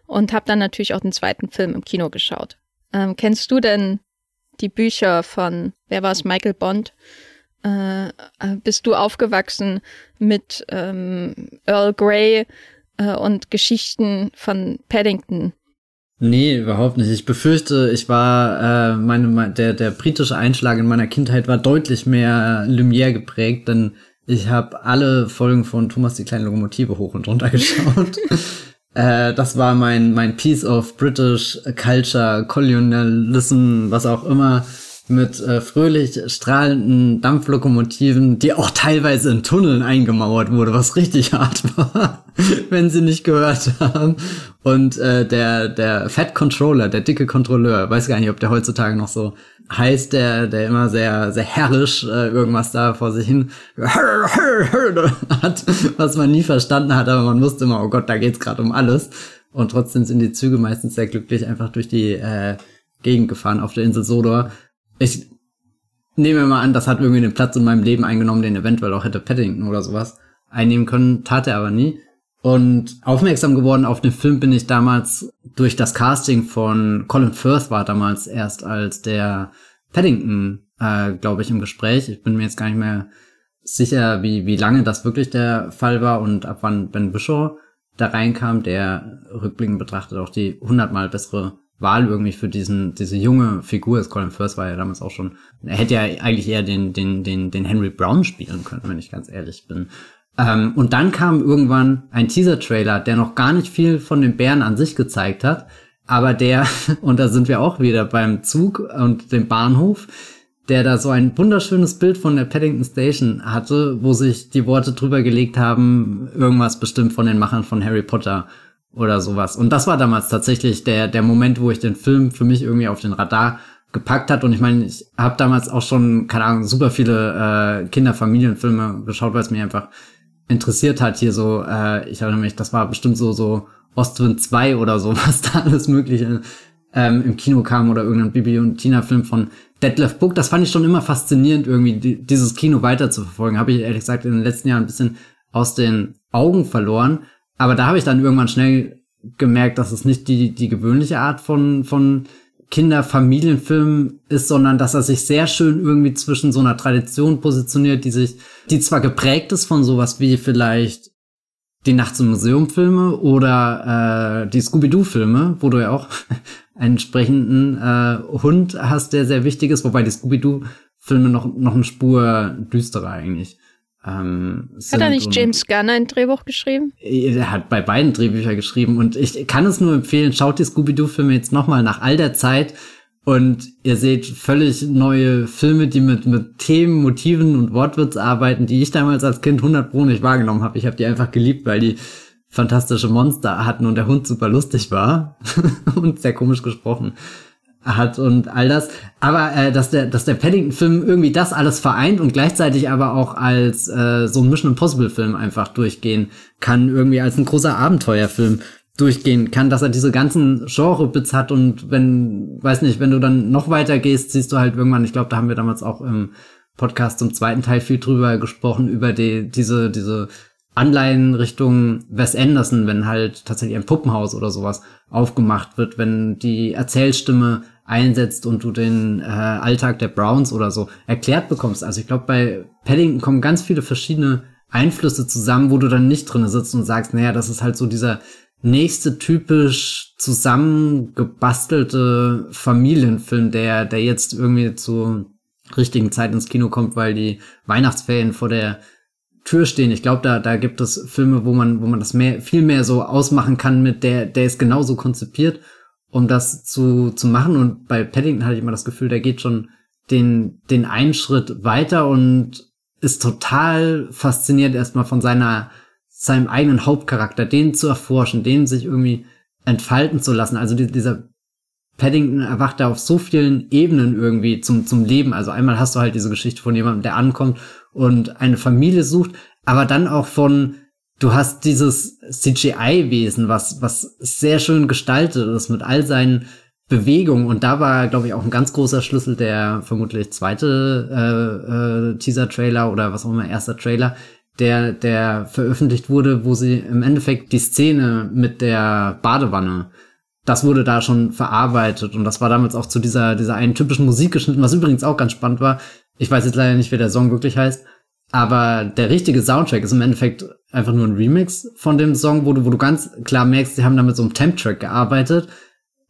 und habe dann natürlich auch den zweiten Film im Kino geschaut. Ähm, kennst du denn die Bücher von, wer war es, Michael Bond? Äh, äh bist du aufgewachsen mit ähm, Earl Grey äh, und Geschichten von Paddington. Nee, überhaupt nicht. Ich befürchte, ich war, äh, meine, der, der britische Einschlag in meiner Kindheit war deutlich mehr Lumière geprägt, denn ich habe alle Folgen von Thomas die kleine Lokomotive hoch und runter [laughs] geschaut. äh, das war mein, mein Piece of British Culture, Colonialism, was auch immer mit äh, fröhlich strahlenden Dampflokomotiven, die auch teilweise in Tunneln eingemauert wurde, was richtig [laughs] hart war, wenn sie nicht gehört haben. Und äh, der der Fat Controller, der dicke Kontrolleur, weiß gar nicht, ob der heutzutage noch so heißt, der der immer sehr sehr herrisch äh, irgendwas da vor sich hin [laughs] hat, was man nie verstanden hat, aber man wusste immer, oh Gott, da geht's gerade um alles. Und trotzdem sind die Züge meistens sehr glücklich einfach durch die äh, Gegend gefahren auf der Insel Sodor ich nehme mal an, das hat irgendwie den Platz in meinem Leben eingenommen, den eventuell auch hätte Paddington oder sowas einnehmen können, tat er aber nie. Und aufmerksam geworden auf den Film bin ich damals durch das Casting von Colin Firth war damals erst als der Paddington, äh, glaube ich, im Gespräch. Ich bin mir jetzt gar nicht mehr sicher, wie, wie lange das wirklich der Fall war und ab wann Ben Bischoff da reinkam, der rückblickend betrachtet auch die hundertmal bessere Wahl irgendwie für diesen, diese junge Figur ist. Colin Firth war ja damals auch schon, er hätte ja eigentlich eher den, den, den, den Henry Brown spielen können, wenn ich ganz ehrlich bin. Ähm, und dann kam irgendwann ein Teaser-Trailer, der noch gar nicht viel von den Bären an sich gezeigt hat, aber der, [laughs] und da sind wir auch wieder beim Zug und dem Bahnhof, der da so ein wunderschönes Bild von der Paddington Station hatte, wo sich die Worte drüber gelegt haben, irgendwas bestimmt von den Machern von Harry Potter oder sowas. Und das war damals tatsächlich der, der Moment, wo ich den Film für mich irgendwie auf den Radar gepackt hat. Und ich meine, ich habe damals auch schon, keine Ahnung, super viele äh, Kinderfamilienfilme geschaut, weil es mich einfach interessiert hat hier so. Äh, ich erinnere mich, das war bestimmt so so Ostwind 2 oder so, [laughs] was da alles mögliche ähm, im Kino kam oder irgendein Bibi und Tina-Film von Detlef Book. Das fand ich schon immer faszinierend, irgendwie die, dieses Kino weiter zu verfolgen. Habe ich ehrlich gesagt in den letzten Jahren ein bisschen aus den Augen verloren. Aber da habe ich dann irgendwann schnell gemerkt, dass es nicht die, die gewöhnliche Art von, von Kinderfamilienfilm ist, sondern dass er sich sehr schön irgendwie zwischen so einer Tradition positioniert, die sich, die zwar geprägt ist von sowas wie vielleicht die Nachts im Museum Filme oder äh, die Scooby-Doo Filme, wo du ja auch [laughs] einen entsprechenden äh, Hund hast, der sehr wichtig ist, wobei die Scooby-Doo Filme noch noch eine Spur düsterer eigentlich. Ähm, hat er nicht James Gunn ein Drehbuch geschrieben? Er hat bei beiden Drehbücher geschrieben und ich kann es nur empfehlen, schaut die Scooby-Doo-Filme jetzt nochmal nach all der Zeit und ihr seht völlig neue Filme, die mit, mit Themen, Motiven und Wortwitz arbeiten, die ich damals als Kind 100 Pro nicht wahrgenommen habe. Ich habe die einfach geliebt, weil die fantastische Monster hatten und der Hund super lustig war [laughs] und sehr komisch gesprochen hat und all das. Aber äh, dass der, dass der Paddington-Film irgendwie das alles vereint und gleichzeitig aber auch als äh, so ein Mission Impossible-Film einfach durchgehen kann, irgendwie als ein großer Abenteuerfilm durchgehen kann, dass er diese ganzen Genre-Bits hat und wenn, weiß nicht, wenn du dann noch weiter gehst, siehst du halt irgendwann, ich glaube, da haben wir damals auch im Podcast zum zweiten Teil viel drüber gesprochen, über die, diese, diese Anleihen Richtung Wes Anderson, wenn halt tatsächlich ein Puppenhaus oder sowas aufgemacht wird, wenn die Erzählstimme einsetzt und du den äh, Alltag der Browns oder so erklärt bekommst. Also ich glaube, bei Paddington kommen ganz viele verschiedene Einflüsse zusammen, wo du dann nicht drin sitzt und sagst, naja, das ist halt so dieser nächste typisch zusammengebastelte Familienfilm, der, der jetzt irgendwie zur richtigen Zeit ins Kino kommt, weil die Weihnachtsferien vor der Tür. Ich glaube, da, da gibt es Filme, wo man, wo man das mehr, viel mehr so ausmachen kann mit der, der ist genauso konzipiert, um das zu, zu machen. Und bei Paddington hatte ich immer das Gefühl, der geht schon den, den einen Schritt weiter und ist total fasziniert erstmal von seiner, seinem eigenen Hauptcharakter, den zu erforschen, den sich irgendwie entfalten zu lassen. Also die, dieser Paddington erwacht da auf so vielen Ebenen irgendwie zum, zum Leben. Also einmal hast du halt diese Geschichte von jemandem, der ankommt und eine Familie sucht, aber dann auch von, du hast dieses CGI-Wesen, was, was sehr schön gestaltet ist mit all seinen Bewegungen. Und da war, glaube ich, auch ein ganz großer Schlüssel der vermutlich zweite äh, äh, Teaser-Trailer oder was auch immer, erster Trailer, der, der veröffentlicht wurde, wo sie im Endeffekt die Szene mit der Badewanne das wurde da schon verarbeitet und das war damals auch zu dieser, dieser einen typischen Musik geschnitten, was übrigens auch ganz spannend war. Ich weiß jetzt leider nicht, wie der Song wirklich heißt, aber der richtige Soundtrack ist im Endeffekt einfach nur ein Remix von dem Song, wo du, wo du ganz klar merkst, sie haben damit so einem Temp-Track gearbeitet.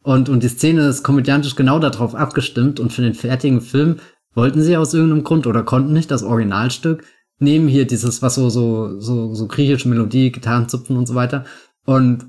Und, und die Szene ist komödiantisch genau darauf abgestimmt und für den fertigen Film wollten sie aus irgendeinem Grund oder konnten nicht das Originalstück nehmen. Hier dieses, was so, so, so, so griechische Melodie, Gitarrenzupfen und so weiter. Und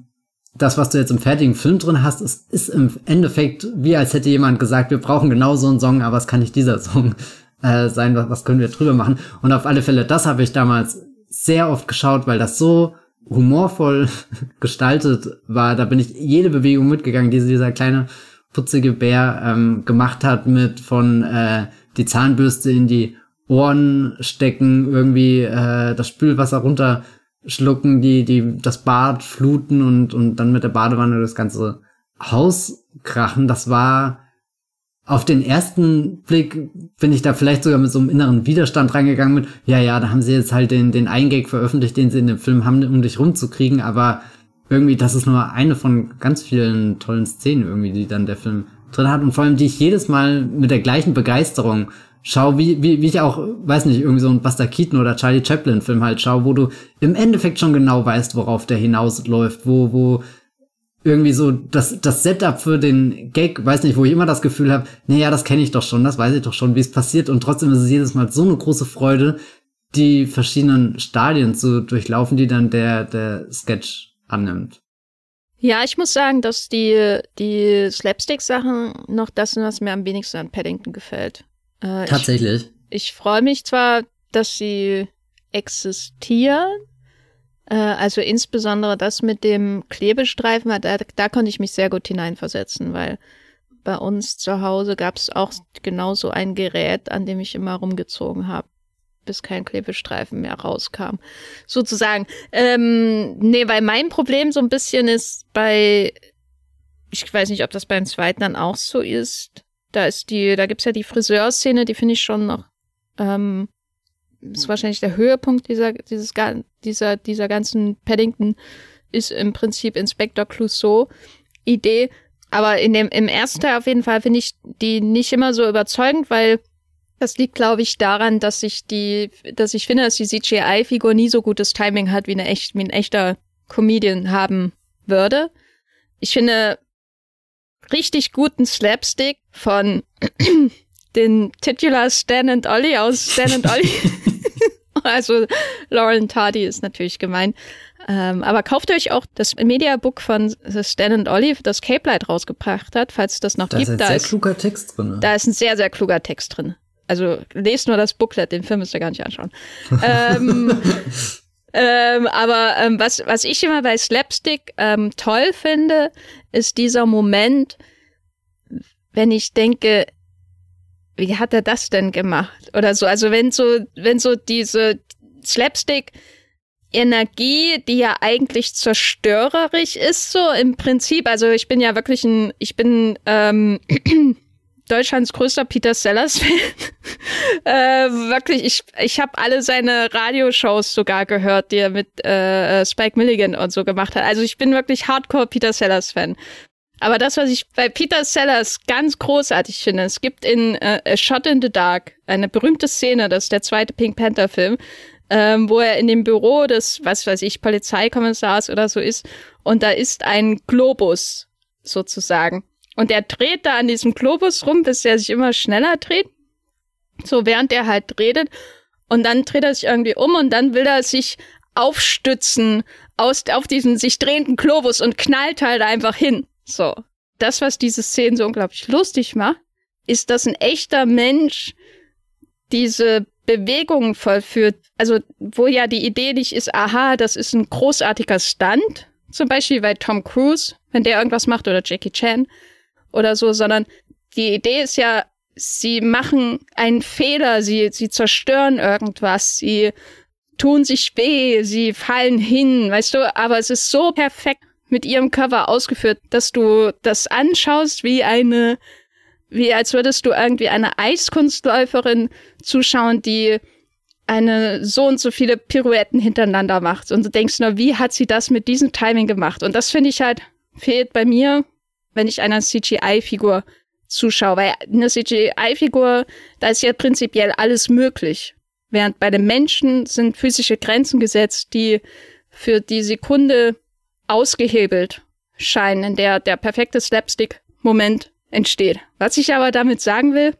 das, was du jetzt im fertigen Film drin hast, ist, ist im Endeffekt wie als hätte jemand gesagt, wir brauchen genau so einen Song, aber es kann nicht dieser [laughs] Song äh, sein, was, was können wir drüber machen. Und auf alle Fälle, das habe ich damals sehr oft geschaut, weil das so humorvoll [laughs] gestaltet war. Da bin ich jede Bewegung mitgegangen, die dieser kleine putzige Bär ähm, gemacht hat, mit von äh, die Zahnbürste in die Ohren stecken, irgendwie äh, das Spülwasser runter schlucken, die, die das Bad fluten und, und dann mit der Badewanne das ganze Haus krachen. Das war auf den ersten Blick, bin ich da vielleicht sogar mit so einem inneren Widerstand reingegangen mit, ja, ja, da haben sie jetzt halt den, den Eingag veröffentlicht, den sie in dem Film haben, um dich rumzukriegen, aber irgendwie, das ist nur eine von ganz vielen tollen Szenen irgendwie, die dann der Film drin hat. Und vor allem, die ich jedes Mal mit der gleichen Begeisterung schau, wie, wie, wie ich auch, weiß nicht, irgendwie so ein Buster Keaton oder Charlie Chaplin Film halt schau, wo du im Endeffekt schon genau weißt, worauf der hinausläuft, wo, wo irgendwie so das, das Setup für den Gag, weiß nicht, wo ich immer das Gefühl habe, naja, das kenne ich doch schon, das weiß ich doch schon, wie es passiert und trotzdem ist es jedes Mal so eine große Freude, die verschiedenen Stadien zu durchlaufen, die dann der, der Sketch annimmt. Ja, ich muss sagen, dass die, die Slapstick-Sachen noch das sind, was mir am wenigsten an Paddington gefällt. Äh, Tatsächlich. Ich, ich freue mich zwar, dass sie existieren, also insbesondere das mit dem Klebestreifen, da, da konnte ich mich sehr gut hineinversetzen, weil bei uns zu Hause gab es auch genauso ein Gerät, an dem ich immer rumgezogen habe bis kein Klebestreifen mehr rauskam. Sozusagen. Ähm, nee, weil mein Problem so ein bisschen ist bei, ich weiß nicht, ob das beim zweiten dann auch so ist. Da ist die, da gibt's ja die Friseurszene, die finde ich schon noch, ähm, ist wahrscheinlich der Höhepunkt dieser, dieses, dieser, dieser ganzen Paddington ist im Prinzip Inspector Clouseau Idee. Aber in dem, im ersten Teil auf jeden Fall finde ich die nicht immer so überzeugend, weil das liegt, glaube ich, daran, dass ich die, dass ich finde, dass die CGI-Figur nie so gutes Timing hat, wie, eine echt, wie ein echter Comedian haben würde. Ich finde richtig guten Slapstick von [clears throat] den Titular Stan and Ollie aus Stan and Ollie. [laughs] [laughs] also Lauren Tardy ist natürlich gemein. Ähm, aber kauft euch auch das Mediabook von Stan and Ollie, das Cape Light rausgebracht hat, falls das noch da gibt. Ist da ist ein sehr kluger Text drin. Da ist ein sehr, sehr kluger Text drin. Also lest nur das Booklet, den Film müsst ihr gar nicht anschauen. ähm, [laughs] ähm, aber ähm, was, was ich immer bei Slapstick ähm, toll finde, ist dieser Moment, wenn ich denke, wie hat er das denn gemacht? Oder so. Also wenn so, wenn so diese Slapstick Energie, die ja eigentlich zerstörerisch ist, so im Prinzip. Also ich bin ja wirklich ein, ich bin ähm, [clears throat] Deutschlands größter Peter Sellers-Fan. [laughs] äh, wirklich, ich, ich habe alle seine Radioshows sogar gehört, die er mit äh, Spike Milligan und so gemacht hat. Also ich bin wirklich Hardcore Peter Sellers-Fan. Aber das, was ich bei Peter Sellers ganz großartig finde, es gibt in äh, A Shot in the Dark eine berühmte Szene, das ist der zweite Pink Panther-Film, ähm, wo er in dem Büro des, was weiß ich, Polizeikommissars oder so ist und da ist ein Globus sozusagen. Und er dreht da an diesem Globus rum, bis er sich immer schneller dreht. So während er halt redet. Und dann dreht er sich irgendwie um und dann will er sich aufstützen aus, auf diesen sich drehenden Globus und knallt halt einfach hin. So. Das, was diese Szene so unglaublich lustig macht, ist, dass ein echter Mensch diese Bewegungen vollführt. Also, wo ja die Idee nicht ist, aha, das ist ein großartiger Stunt. Zum Beispiel bei Tom Cruise, wenn der irgendwas macht oder Jackie Chan oder so, sondern die Idee ist ja, sie machen einen Fehler, sie, sie zerstören irgendwas, sie tun sich weh, sie fallen hin, weißt du, aber es ist so perfekt mit ihrem Cover ausgeführt, dass du das anschaust wie eine, wie als würdest du irgendwie eine Eiskunstläuferin zuschauen, die eine so und so viele Pirouetten hintereinander macht. Und du denkst nur, wie hat sie das mit diesem Timing gemacht? Und das finde ich halt, fehlt bei mir wenn ich einer CGI-Figur zuschaue. Weil eine CGI-Figur, da ist ja prinzipiell alles möglich. Während bei den Menschen sind physische Grenzen gesetzt, die für die Sekunde ausgehebelt scheinen, in der der perfekte Slapstick-Moment entsteht. Was ich aber damit sagen will,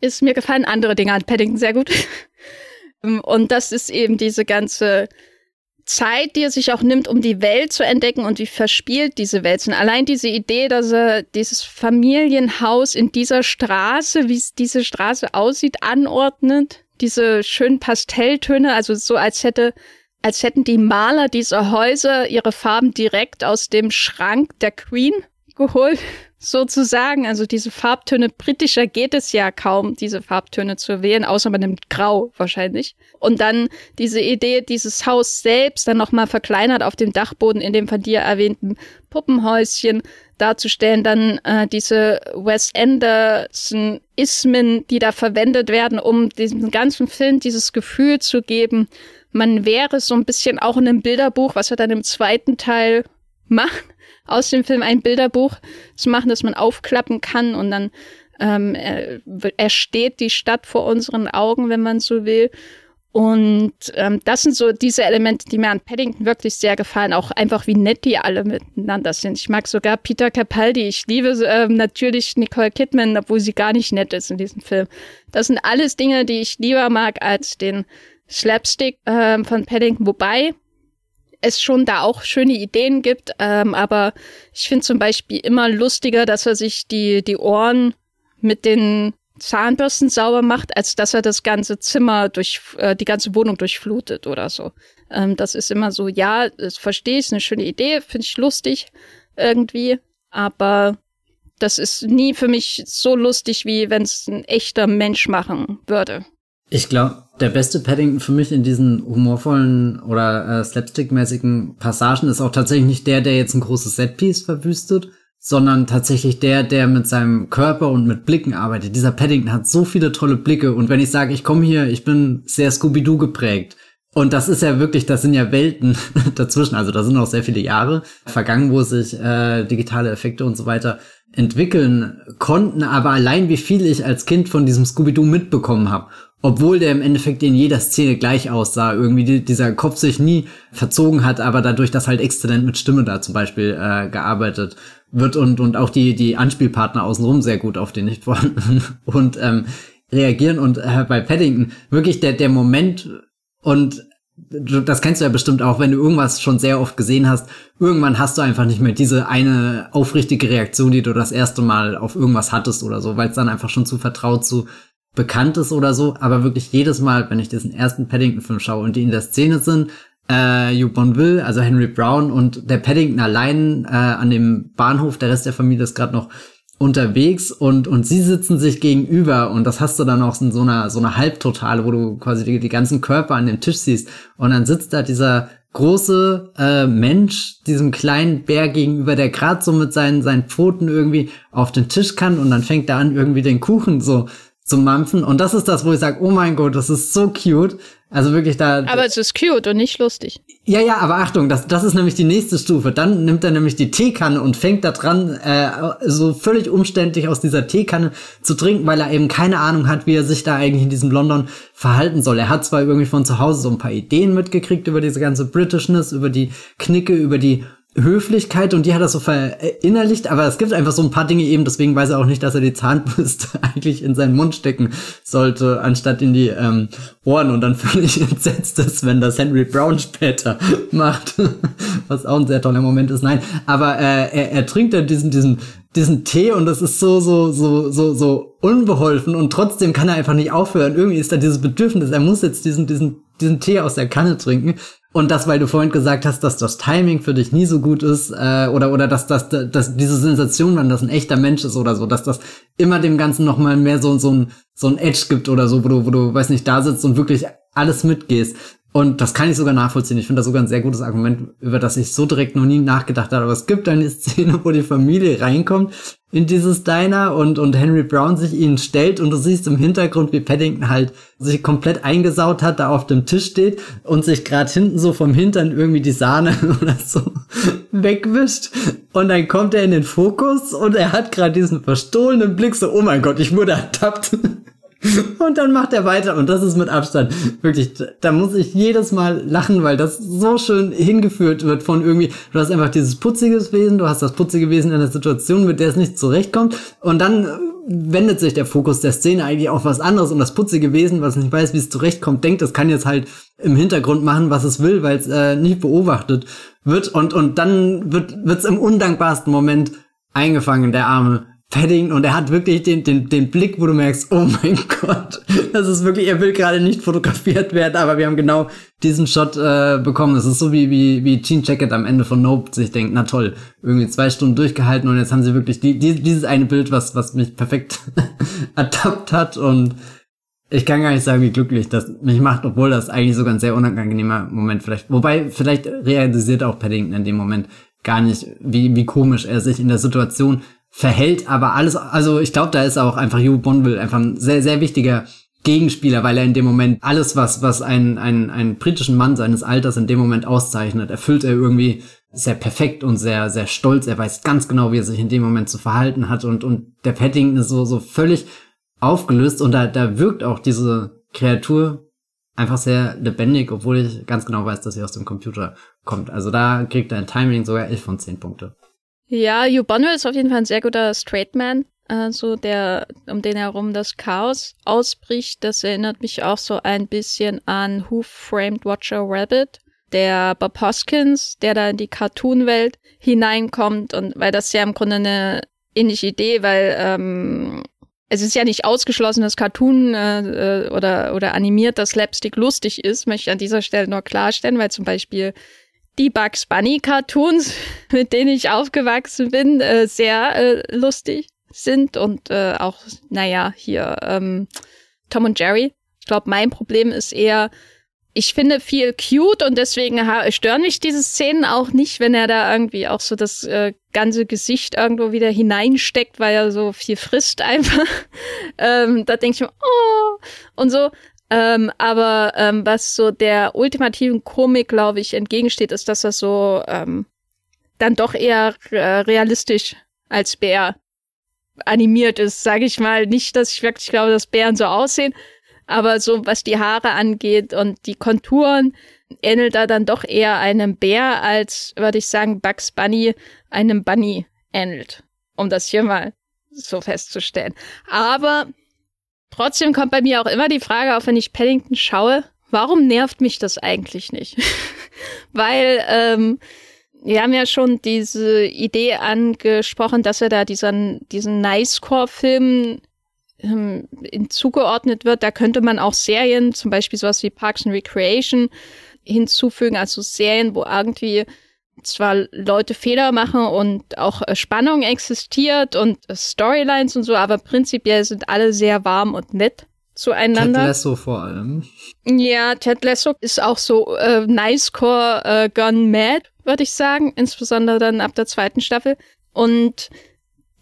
ist, mir gefallen andere Dinge an Paddington sehr gut. [laughs] Und das ist eben diese ganze Zeit, die er sich auch nimmt, um die Welt zu entdecken und wie verspielt diese Welt sind. Allein diese Idee, dass er dieses Familienhaus in dieser Straße, wie es diese Straße aussieht, anordnet, diese schönen Pastelltöne, also so als hätte als hätten die Maler dieser Häuser ihre Farben direkt aus dem Schrank der Queen geholt [laughs] sozusagen. Also diese Farbtöne britischer geht es ja kaum, diese Farbtöne zu wählen, außer man nimmt Grau wahrscheinlich. Und dann diese Idee, dieses Haus selbst dann nochmal verkleinert auf dem Dachboden in dem von dir erwähnten Puppenhäuschen darzustellen, dann äh, diese Wes Anderson-Ismen, die da verwendet werden, um diesem ganzen Film dieses Gefühl zu geben, man wäre so ein bisschen auch in einem Bilderbuch, was er dann im zweiten Teil macht, [laughs] aus dem Film ein Bilderbuch zu machen, das man aufklappen kann und dann ähm, ersteht die Stadt vor unseren Augen, wenn man so will. Und ähm, das sind so diese Elemente, die mir an Paddington wirklich sehr gefallen. Auch einfach, wie nett die alle miteinander sind. Ich mag sogar Peter Capaldi. Ich liebe ähm, natürlich Nicole Kidman, obwohl sie gar nicht nett ist in diesem Film. Das sind alles Dinge, die ich lieber mag als den Slapstick ähm, von Paddington. Wobei es schon da auch schöne Ideen gibt, ähm, aber ich finde zum Beispiel immer lustiger, dass er sich die, die Ohren mit den Zahnbürsten sauber macht, als dass er das ganze Zimmer durch, äh, die ganze Wohnung durchflutet oder so. Ähm, das ist immer so, ja, das verstehe ich, ist eine schöne Idee, finde ich lustig irgendwie, aber das ist nie für mich so lustig, wie wenn es ein echter Mensch machen würde. Ich glaube, der beste Paddington für mich in diesen humorvollen oder äh, slapstick-mäßigen Passagen ist auch tatsächlich nicht der, der jetzt ein großes Setpiece verwüstet, sondern tatsächlich der, der mit seinem Körper und mit Blicken arbeitet. Dieser Paddington hat so viele tolle Blicke und wenn ich sage, ich komme hier, ich bin sehr Scooby-Doo geprägt, und das ist ja wirklich, das sind ja Welten [laughs] dazwischen. Also da sind auch sehr viele Jahre vergangen, wo sich äh, digitale Effekte und so weiter entwickeln konnten. Aber allein wie viel ich als Kind von diesem Scooby-Doo mitbekommen habe, obwohl der im Endeffekt in jeder Szene gleich aussah, irgendwie die, dieser Kopf sich nie verzogen hat, aber dadurch, dass halt exzellent mit Stimme da zum Beispiel äh, gearbeitet wird und, und auch die, die Anspielpartner außenrum sehr gut auf den nicht vorhanden [laughs] und ähm, reagieren. Und äh, bei Paddington wirklich der, der Moment, und das kennst du ja bestimmt auch, wenn du irgendwas schon sehr oft gesehen hast, irgendwann hast du einfach nicht mehr diese eine aufrichtige Reaktion, die du das erste Mal auf irgendwas hattest oder so, weil es dann einfach schon zu vertraut, zu bekannt ist oder so. Aber wirklich jedes Mal, wenn ich diesen ersten Paddington-Film schaue und die in der Szene sind, äh, Hugh Bonville, also Henry Brown und der Paddington allein äh, an dem Bahnhof, der Rest der Familie ist gerade noch unterwegs und, und sie sitzen sich gegenüber und das hast du dann auch in so einer, so einer Halbtotale, wo du quasi die, die ganzen Körper an dem Tisch siehst und dann sitzt da dieser große äh, Mensch diesem kleinen Bär gegenüber, der gerade so mit seinen, seinen Pfoten irgendwie auf den Tisch kann und dann fängt er an, irgendwie den Kuchen so zu mampfen. Und das ist das, wo ich sage, oh mein Gott, das ist so cute. Also wirklich da. Aber es ist cute und nicht lustig. Ja, ja, aber Achtung, das, das ist nämlich die nächste Stufe. Dann nimmt er nämlich die Teekanne und fängt da dran, äh, so völlig umständlich aus dieser Teekanne zu trinken, weil er eben keine Ahnung hat, wie er sich da eigentlich in diesem London verhalten soll. Er hat zwar irgendwie von zu Hause so ein paar Ideen mitgekriegt über diese ganze Britishness, über die Knicke, über die Höflichkeit und die hat er so verinnerlicht, aber es gibt einfach so ein paar Dinge eben, deswegen weiß er auch nicht, dass er die Zahnbürste [laughs] eigentlich in seinen Mund stecken sollte, anstatt in die ähm, Ohren und dann [laughs] völlig entsetzt ist, wenn das Henry Brown später [laughs] macht, was auch ein sehr toller Moment ist. Nein, aber äh, er, er trinkt dann diesen, diesen, diesen Tee und das ist so, so, so, so, so unbeholfen und trotzdem kann er einfach nicht aufhören. Irgendwie ist da dieses Bedürfnis, er muss jetzt diesen, diesen, diesen Tee aus der Kanne trinken und das, weil du vorhin gesagt hast, dass das Timing für dich nie so gut ist, äh, oder, oder dass, dass, dass diese Sensation, wenn das ein echter Mensch ist oder so, dass das immer dem Ganzen nochmal mehr so, so ein, so ein Edge gibt oder so, wo du, wo du, weiß nicht, da sitzt und wirklich alles mitgehst. Und das kann ich sogar nachvollziehen. Ich finde das sogar ein sehr gutes Argument, über das ich so direkt noch nie nachgedacht habe. Aber es gibt eine [laughs] Szene, wo die Familie reinkommt in dieses Diner und, und Henry Brown sich ihnen stellt und du siehst im Hintergrund, wie Paddington halt sich komplett eingesaut hat, da auf dem Tisch steht und sich gerade hinten so vom Hintern irgendwie die Sahne [laughs] oder so wegwischt. Und dann kommt er in den Fokus und er hat gerade diesen verstohlenen Blick so, oh mein Gott, ich wurde ertappt. [laughs] [laughs] Und dann macht er weiter. Und das ist mit Abstand wirklich, da muss ich jedes Mal lachen, weil das so schön hingeführt wird von irgendwie, du hast einfach dieses putziges Wesen, du hast das putzige Wesen in einer Situation, mit der es nicht zurechtkommt. Und dann wendet sich der Fokus der Szene eigentlich auf was anderes. Und das putzige Wesen, was nicht weiß, wie es zurechtkommt, denkt, es kann jetzt halt im Hintergrund machen, was es will, weil es äh, nicht beobachtet wird. Und, und dann wird es im undankbarsten Moment eingefangen, der arme Paddington und er hat wirklich den, den, den Blick, wo du merkst, oh mein [laughs] Gott, das ist wirklich, er will gerade nicht fotografiert werden, aber wir haben genau diesen Shot äh, bekommen. Es ist so wie, wie, wie Gene Jacket am Ende von Nope sich denkt, na toll, irgendwie zwei Stunden durchgehalten und jetzt haben sie wirklich die, die, dieses eine Bild, was, was mich perfekt [laughs] ertappt hat und ich kann gar nicht sagen, wie glücklich das mich macht, obwohl das eigentlich sogar ein sehr unangenehmer Moment vielleicht, wobei vielleicht realisiert auch Paddington in dem Moment gar nicht, wie, wie komisch er sich in der Situation verhält, aber alles, also ich glaube, da ist auch einfach Hugh Bonville einfach ein sehr, sehr wichtiger Gegenspieler, weil er in dem Moment alles, was, was ein, ein, einen britischen Mann seines Alters in dem Moment auszeichnet, erfüllt er irgendwie sehr perfekt und sehr, sehr stolz. Er weiß ganz genau, wie er sich in dem Moment zu verhalten hat und, und der Paddington ist so, so völlig aufgelöst und da, da wirkt auch diese Kreatur einfach sehr lebendig, obwohl ich ganz genau weiß, dass sie aus dem Computer kommt. Also da kriegt er ein Timing sogar 11 von 10 Punkte. Ja, Hugh Bonnell ist auf jeden Fall ein sehr guter Straight Man, also der, um den herum das Chaos ausbricht. Das erinnert mich auch so ein bisschen an Who Framed Watcher Rabbit, der Bob Hoskins, der da in die Cartoon-Welt hineinkommt und weil das ja im Grunde eine ähnliche Idee, weil ähm, es ist ja nicht ausgeschlossen, dass Cartoon äh, äh oder, oder animiert, dass Slapstick lustig ist, möchte ich an dieser Stelle nur klarstellen, weil zum Beispiel die Bugs Bunny Cartoons, [laughs] mit denen ich aufgewachsen bin, äh, sehr äh, lustig sind und äh, auch, naja, hier ähm, Tom und Jerry. Ich glaube, mein Problem ist eher, ich finde viel cute und deswegen stören mich diese Szenen auch nicht, wenn er da irgendwie auch so das äh, ganze Gesicht irgendwo wieder hineinsteckt, weil er so viel frisst [laughs] einfach. ähm, da denke ich mir, oh, und so. Ähm, aber ähm, was so der ultimativen Komik, glaube ich, entgegensteht, ist, dass er so ähm, dann doch eher äh, realistisch als Bär animiert ist, sage ich mal. Nicht, dass ich wirklich glaube, dass Bären so aussehen, aber so was die Haare angeht und die Konturen, ähnelt er dann doch eher einem Bär, als, würde ich sagen, Bugs Bunny einem Bunny ähnelt. Um das hier mal so festzustellen. Aber trotzdem kommt bei mir auch immer die Frage auf, wenn ich Paddington schaue, warum nervt mich das eigentlich nicht? [laughs] Weil ähm, wir haben ja schon diese Idee angesprochen, dass er da diesen, diesen Nice-Core-Film ähm, zugeordnet wird. Da könnte man auch Serien, zum Beispiel sowas wie Parks and Recreation, hinzufügen, also Serien, wo irgendwie zwar Leute Fehler machen und auch äh, Spannung existiert und äh, Storylines und so, aber prinzipiell sind alle sehr warm und nett zueinander. Ted Lasso vor allem. Ja, Ted Lasso ist auch so äh, Nicecore äh, Gone Mad, würde ich sagen, insbesondere dann ab der zweiten Staffel. Und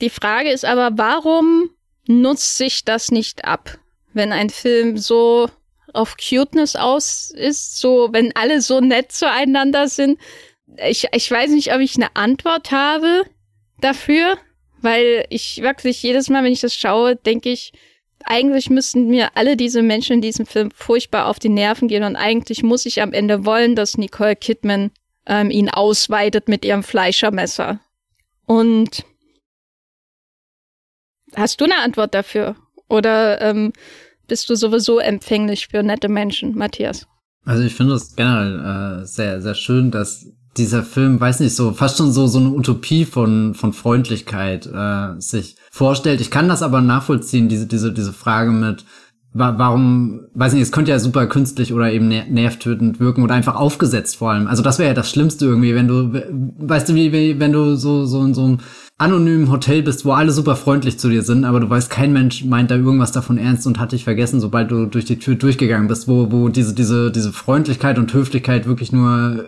die Frage ist aber, warum nutzt sich das nicht ab, wenn ein Film so auf Cuteness aus ist, so wenn alle so nett zueinander sind. Ich, ich weiß nicht, ob ich eine Antwort habe dafür, weil ich wirklich jedes Mal, wenn ich das schaue, denke ich, eigentlich müssten mir alle diese Menschen in diesem Film furchtbar auf die Nerven gehen und eigentlich muss ich am Ende wollen, dass Nicole Kidman ähm, ihn ausweitet mit ihrem Fleischermesser. Und Hast du eine Antwort dafür? Oder ähm, bist du sowieso empfänglich für nette Menschen, Matthias? Also ich finde es generell äh, sehr, sehr schön, dass dieser Film, weiß nicht, so fast schon so so eine Utopie von von Freundlichkeit äh, sich vorstellt. Ich kann das aber nachvollziehen, diese diese diese Frage mit warum, weiß nicht, es könnte ja super künstlich oder eben nervtötend wirken oder einfach aufgesetzt vor allem. Also das wäre ja das Schlimmste irgendwie, wenn du, weißt du, wie, wie wenn du so, so in so einem anonymen Hotel bist, wo alle super freundlich zu dir sind, aber du weißt, kein Mensch meint da irgendwas davon ernst und hat dich vergessen, sobald du durch die Tür durchgegangen bist, wo, wo diese, diese, diese Freundlichkeit und Höflichkeit wirklich nur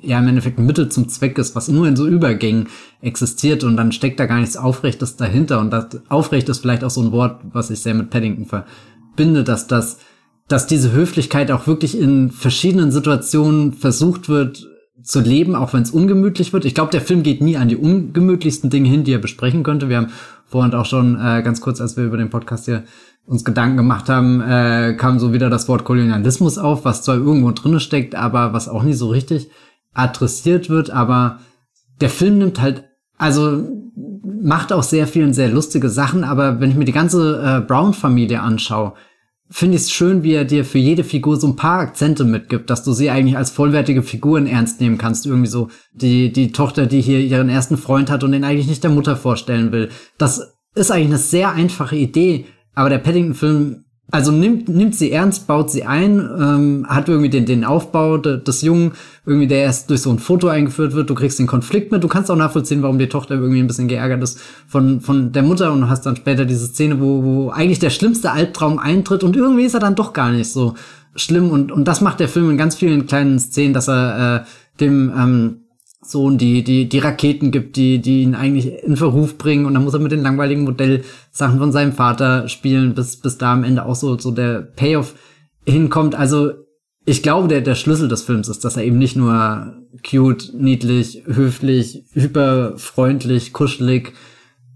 ja im Endeffekt ein Mittel zum Zweck ist, was nur in so Übergängen existiert und dann steckt da gar nichts Aufrechtes dahinter und das aufrecht ist vielleicht auch so ein Wort, was ich sehr mit Paddington verbinde, dass das, dass diese Höflichkeit auch wirklich in verschiedenen Situationen versucht wird zu leben, auch wenn es ungemütlich wird. Ich glaube, der Film geht nie an die ungemütlichsten Dinge hin, die er besprechen könnte. Wir haben vorhin auch schon äh, ganz kurz, als wir über den Podcast hier uns Gedanken gemacht haben, äh, kam so wieder das Wort Kolonialismus auf, was zwar irgendwo drinne steckt, aber was auch nie so richtig adressiert wird. Aber der Film nimmt halt, also macht auch sehr viel und sehr lustige Sachen. Aber wenn ich mir die ganze äh, Brown-Familie anschaue, finde ich es schön, wie er dir für jede Figur so ein paar Akzente mitgibt, dass du sie eigentlich als vollwertige Figuren ernst nehmen kannst. Irgendwie so die, die Tochter, die hier ihren ersten Freund hat und den eigentlich nicht der Mutter vorstellen will. Das ist eigentlich eine sehr einfache Idee, aber der Paddington-Film also nimmt, nimmt sie ernst, baut sie ein, ähm, hat irgendwie den, den Aufbau de, des Jungen, irgendwie der erst durch so ein Foto eingeführt wird, du kriegst den Konflikt mit, du kannst auch nachvollziehen, warum die Tochter irgendwie ein bisschen geärgert ist von, von der Mutter und hast dann später diese Szene, wo, wo eigentlich der schlimmste Albtraum eintritt und irgendwie ist er dann doch gar nicht so schlimm. Und, und das macht der Film in ganz vielen kleinen Szenen, dass er äh, dem ähm, Sohn die, die, die Raketen gibt, die, die ihn eigentlich in Verruf bringen und dann muss er mit den langweiligen Modellsachen von seinem Vater spielen, bis, bis da am Ende auch so, so der Payoff hinkommt. Also ich glaube, der, der Schlüssel des Films ist, dass er eben nicht nur cute, niedlich, höflich, hyperfreundlich, kuschelig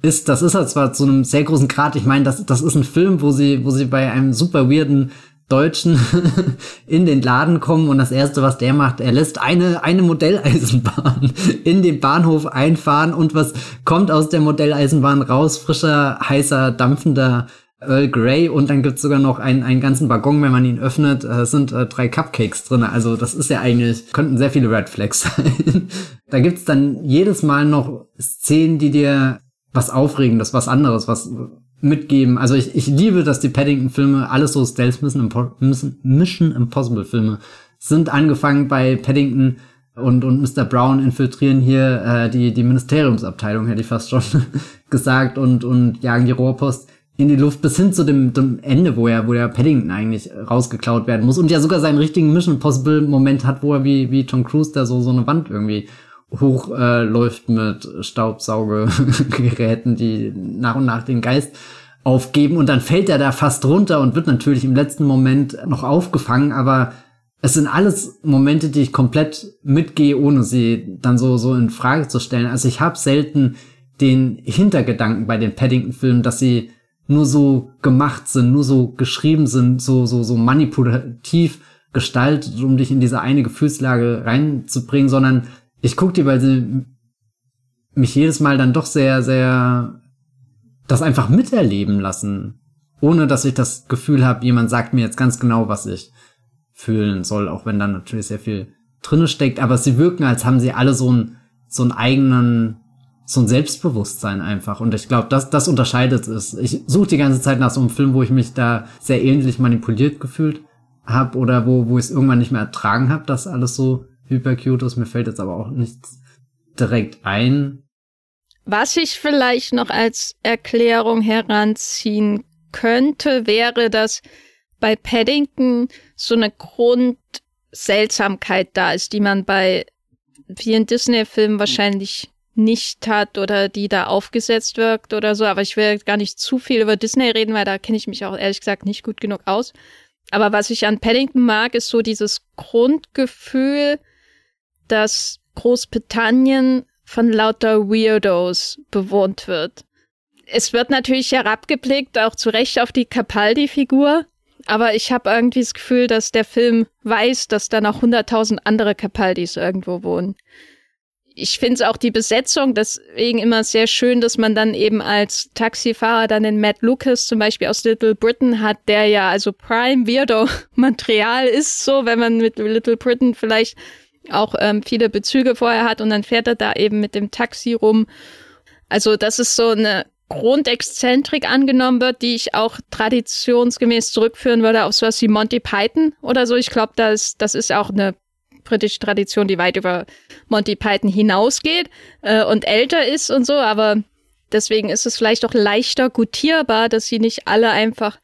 ist. Das ist er zwar zu einem sehr großen Grad. Ich meine, das, das ist ein Film, wo sie, wo sie bei einem super weirden Deutschen [laughs] in den Laden kommen und das erste, was der macht, er lässt eine, eine Modelleisenbahn [laughs] in den Bahnhof einfahren und was kommt aus der Modelleisenbahn raus? Frischer, heißer, dampfender Earl Grey und dann gibt's sogar noch einen, einen ganzen Waggon, wenn man ihn öffnet, äh, sind äh, drei Cupcakes drin. Also das ist ja eigentlich, könnten sehr viele Red Flags [laughs] sein. da gibt's dann jedes Mal noch Szenen, die dir was Aufregendes, was anderes, was mitgeben. Also ich, ich liebe, dass die Paddington-Filme alles so Stealth Mission Impossible-Filme sind. Angefangen bei Paddington und, und Mr. Brown infiltrieren hier äh, die, die Ministeriumsabteilung, hätte ich fast schon [laughs] gesagt, und, und jagen die Rohrpost in die Luft bis hin zu dem, dem Ende, wo er, wo der Paddington eigentlich rausgeklaut werden muss und ja sogar seinen richtigen Mission Possible Moment hat, wo er wie, wie Tom Cruise da so, so eine Wand irgendwie hochläuft äh, mit Staubsaugegeräten, die nach und nach den Geist aufgeben und dann fällt er da fast runter und wird natürlich im letzten Moment noch aufgefangen, aber es sind alles Momente, die ich komplett mitgehe, ohne sie dann so, so in Frage zu stellen. Also ich habe selten den Hintergedanken bei den Paddington-Filmen, dass sie nur so gemacht sind, nur so geschrieben sind, so, so, so manipulativ gestaltet, um dich in diese eine Gefühlslage reinzubringen, sondern ich gucke die, weil sie mich jedes Mal dann doch sehr, sehr das einfach miterleben lassen, ohne dass ich das Gefühl habe, jemand sagt mir jetzt ganz genau, was ich fühlen soll, auch wenn dann natürlich sehr viel drinne steckt, aber sie wirken, als haben sie alle so einen, so einen eigenen so ein Selbstbewusstsein einfach. Und ich glaube, das, das unterscheidet es. Ich suche die ganze Zeit nach so einem Film, wo ich mich da sehr ähnlich manipuliert gefühlt habe oder wo, wo ich es irgendwann nicht mehr ertragen habe, dass alles so hypercute ist. Mir fällt jetzt aber auch nichts direkt ein. Was ich vielleicht noch als Erklärung heranziehen könnte, wäre, dass bei Paddington so eine Grundseltsamkeit da ist, die man bei vielen Disney-Filmen wahrscheinlich nicht hat oder die da aufgesetzt wirkt oder so. Aber ich will gar nicht zu viel über Disney reden, weil da kenne ich mich auch ehrlich gesagt nicht gut genug aus. Aber was ich an Paddington mag, ist so dieses Grundgefühl, dass Großbritannien von lauter Weirdos bewohnt wird. Es wird natürlich herabgeblickt, auch zu Recht auf die Capaldi-Figur. Aber ich habe irgendwie das Gefühl, dass der Film weiß, dass da noch hunderttausend andere Capaldis irgendwo wohnen ich finde es auch die Besetzung deswegen immer sehr schön, dass man dann eben als Taxifahrer dann den Matt Lucas zum Beispiel aus Little Britain hat, der ja also Prime Weirdo Material ist, so wenn man mit Little Britain vielleicht auch ähm, viele Bezüge vorher hat und dann fährt er da eben mit dem Taxi rum. Also das ist so eine Grundexzentrik angenommen wird, die ich auch traditionsgemäß zurückführen würde auf sowas wie Monty Python oder so. Ich glaube, das, das ist auch eine britische Tradition, die weit über Monty Python hinausgeht äh, und älter ist und so, aber deswegen ist es vielleicht auch leichter gutierbar, dass sie nicht alle einfach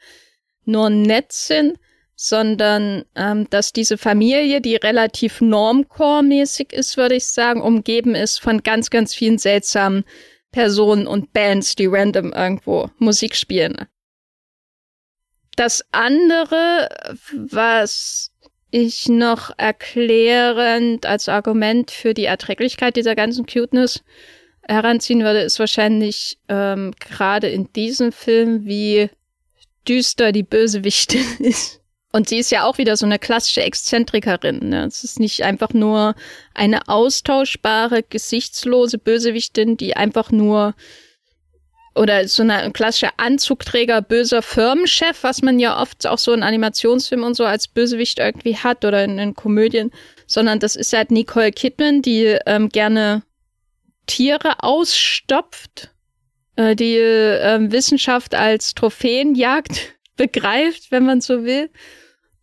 nur nett sind, sondern ähm, dass diese Familie, die relativ normcore-mäßig ist, würde ich sagen, umgeben ist von ganz, ganz vielen seltsamen Personen und Bands, die random irgendwo Musik spielen. Das andere, was ich noch erklärend als Argument für die Erträglichkeit dieser ganzen Cuteness heranziehen würde, ist wahrscheinlich ähm, gerade in diesem Film, wie düster die Bösewichtin [laughs] ist. Und sie ist ja auch wieder so eine klassische Exzentrikerin. Ne? Es ist nicht einfach nur eine austauschbare, gesichtslose Bösewichtin, die einfach nur oder so eine klassische Anzugträger, böser Firmenchef, was man ja oft auch so in Animationsfilmen und so als Bösewicht irgendwie hat oder in, in Komödien, sondern das ist halt Nicole Kidman, die ähm, gerne Tiere ausstopft, äh, die äh, Wissenschaft als Trophäenjagd begreift, wenn man so will.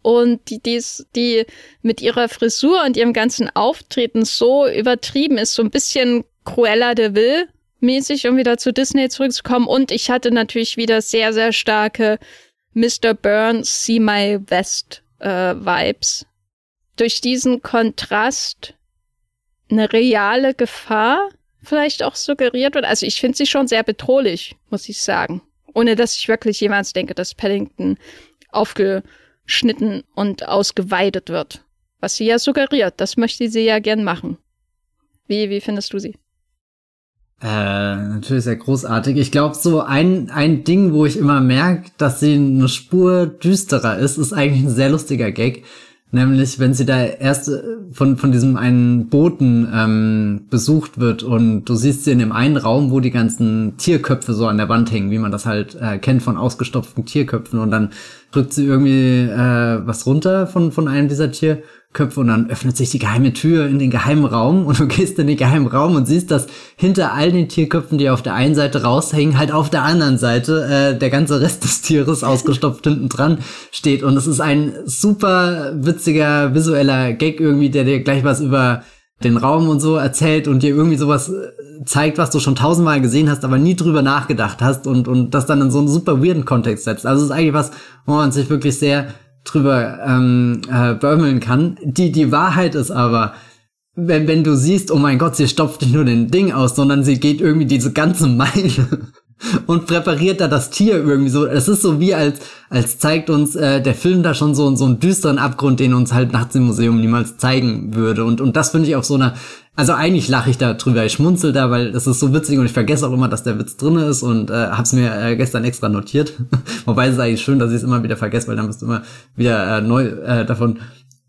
Und die, die, die mit ihrer Frisur und ihrem ganzen Auftreten so übertrieben ist, so ein bisschen Cruella de Vil, mäßig, um wieder zu Disney zurückzukommen. Und ich hatte natürlich wieder sehr, sehr starke Mr. Burns See My West äh, Vibes. Durch diesen Kontrast eine reale Gefahr vielleicht auch suggeriert wird. Also ich finde sie schon sehr bedrohlich, muss ich sagen. Ohne dass ich wirklich jemals denke, dass Paddington aufgeschnitten und ausgeweidet wird. Was sie ja suggeriert, das möchte sie ja gern machen. Wie, wie findest du sie? Äh, natürlich sehr großartig. Ich glaube, so ein, ein Ding, wo ich immer merke, dass sie eine Spur düsterer ist, ist eigentlich ein sehr lustiger Gag. Nämlich, wenn sie da erst äh, von, von diesem einen Boten ähm, besucht wird und du siehst sie in dem einen Raum, wo die ganzen Tierköpfe so an der Wand hängen, wie man das halt äh, kennt von ausgestopften Tierköpfen. Und dann drückt sie irgendwie äh, was runter von, von einem dieser Tierköpfe Köpfe und dann öffnet sich die geheime Tür in den geheimen Raum und [laughs] du gehst in den geheimen Raum und siehst, dass hinter all den Tierköpfen, die auf der einen Seite raushängen, halt auf der anderen Seite äh, der ganze Rest des Tieres [laughs] ausgestopft hinten dran steht und es ist ein super witziger visueller Gag irgendwie, der dir gleich was über den Raum und so erzählt und dir irgendwie sowas äh, zeigt, was du schon tausendmal gesehen hast, aber nie drüber nachgedacht hast und, und das dann in so einen super weirden Kontext setzt. Also es ist eigentlich was, wo man sich wirklich sehr drüber ähm, äh, börmeln kann. Die, die Wahrheit ist aber, wenn, wenn du siehst, oh mein Gott, sie stopft nicht nur den Ding aus, sondern sie geht irgendwie diese ganze Meile und präpariert da das Tier irgendwie so. Es ist so wie als, als zeigt uns äh, der Film da schon so, so einen düsteren Abgrund, den uns halt nachts im Museum niemals zeigen würde. Und, und das finde ich auf so einer, also eigentlich lache ich da drüber, ich schmunzel da, weil das ist so witzig und ich vergesse auch immer, dass der Witz drinne ist und äh, hab's mir äh, gestern extra notiert. [laughs] Wobei es ist eigentlich schön, dass ich es immer wieder vergesse, weil dann bist du immer wieder äh, neu äh, davon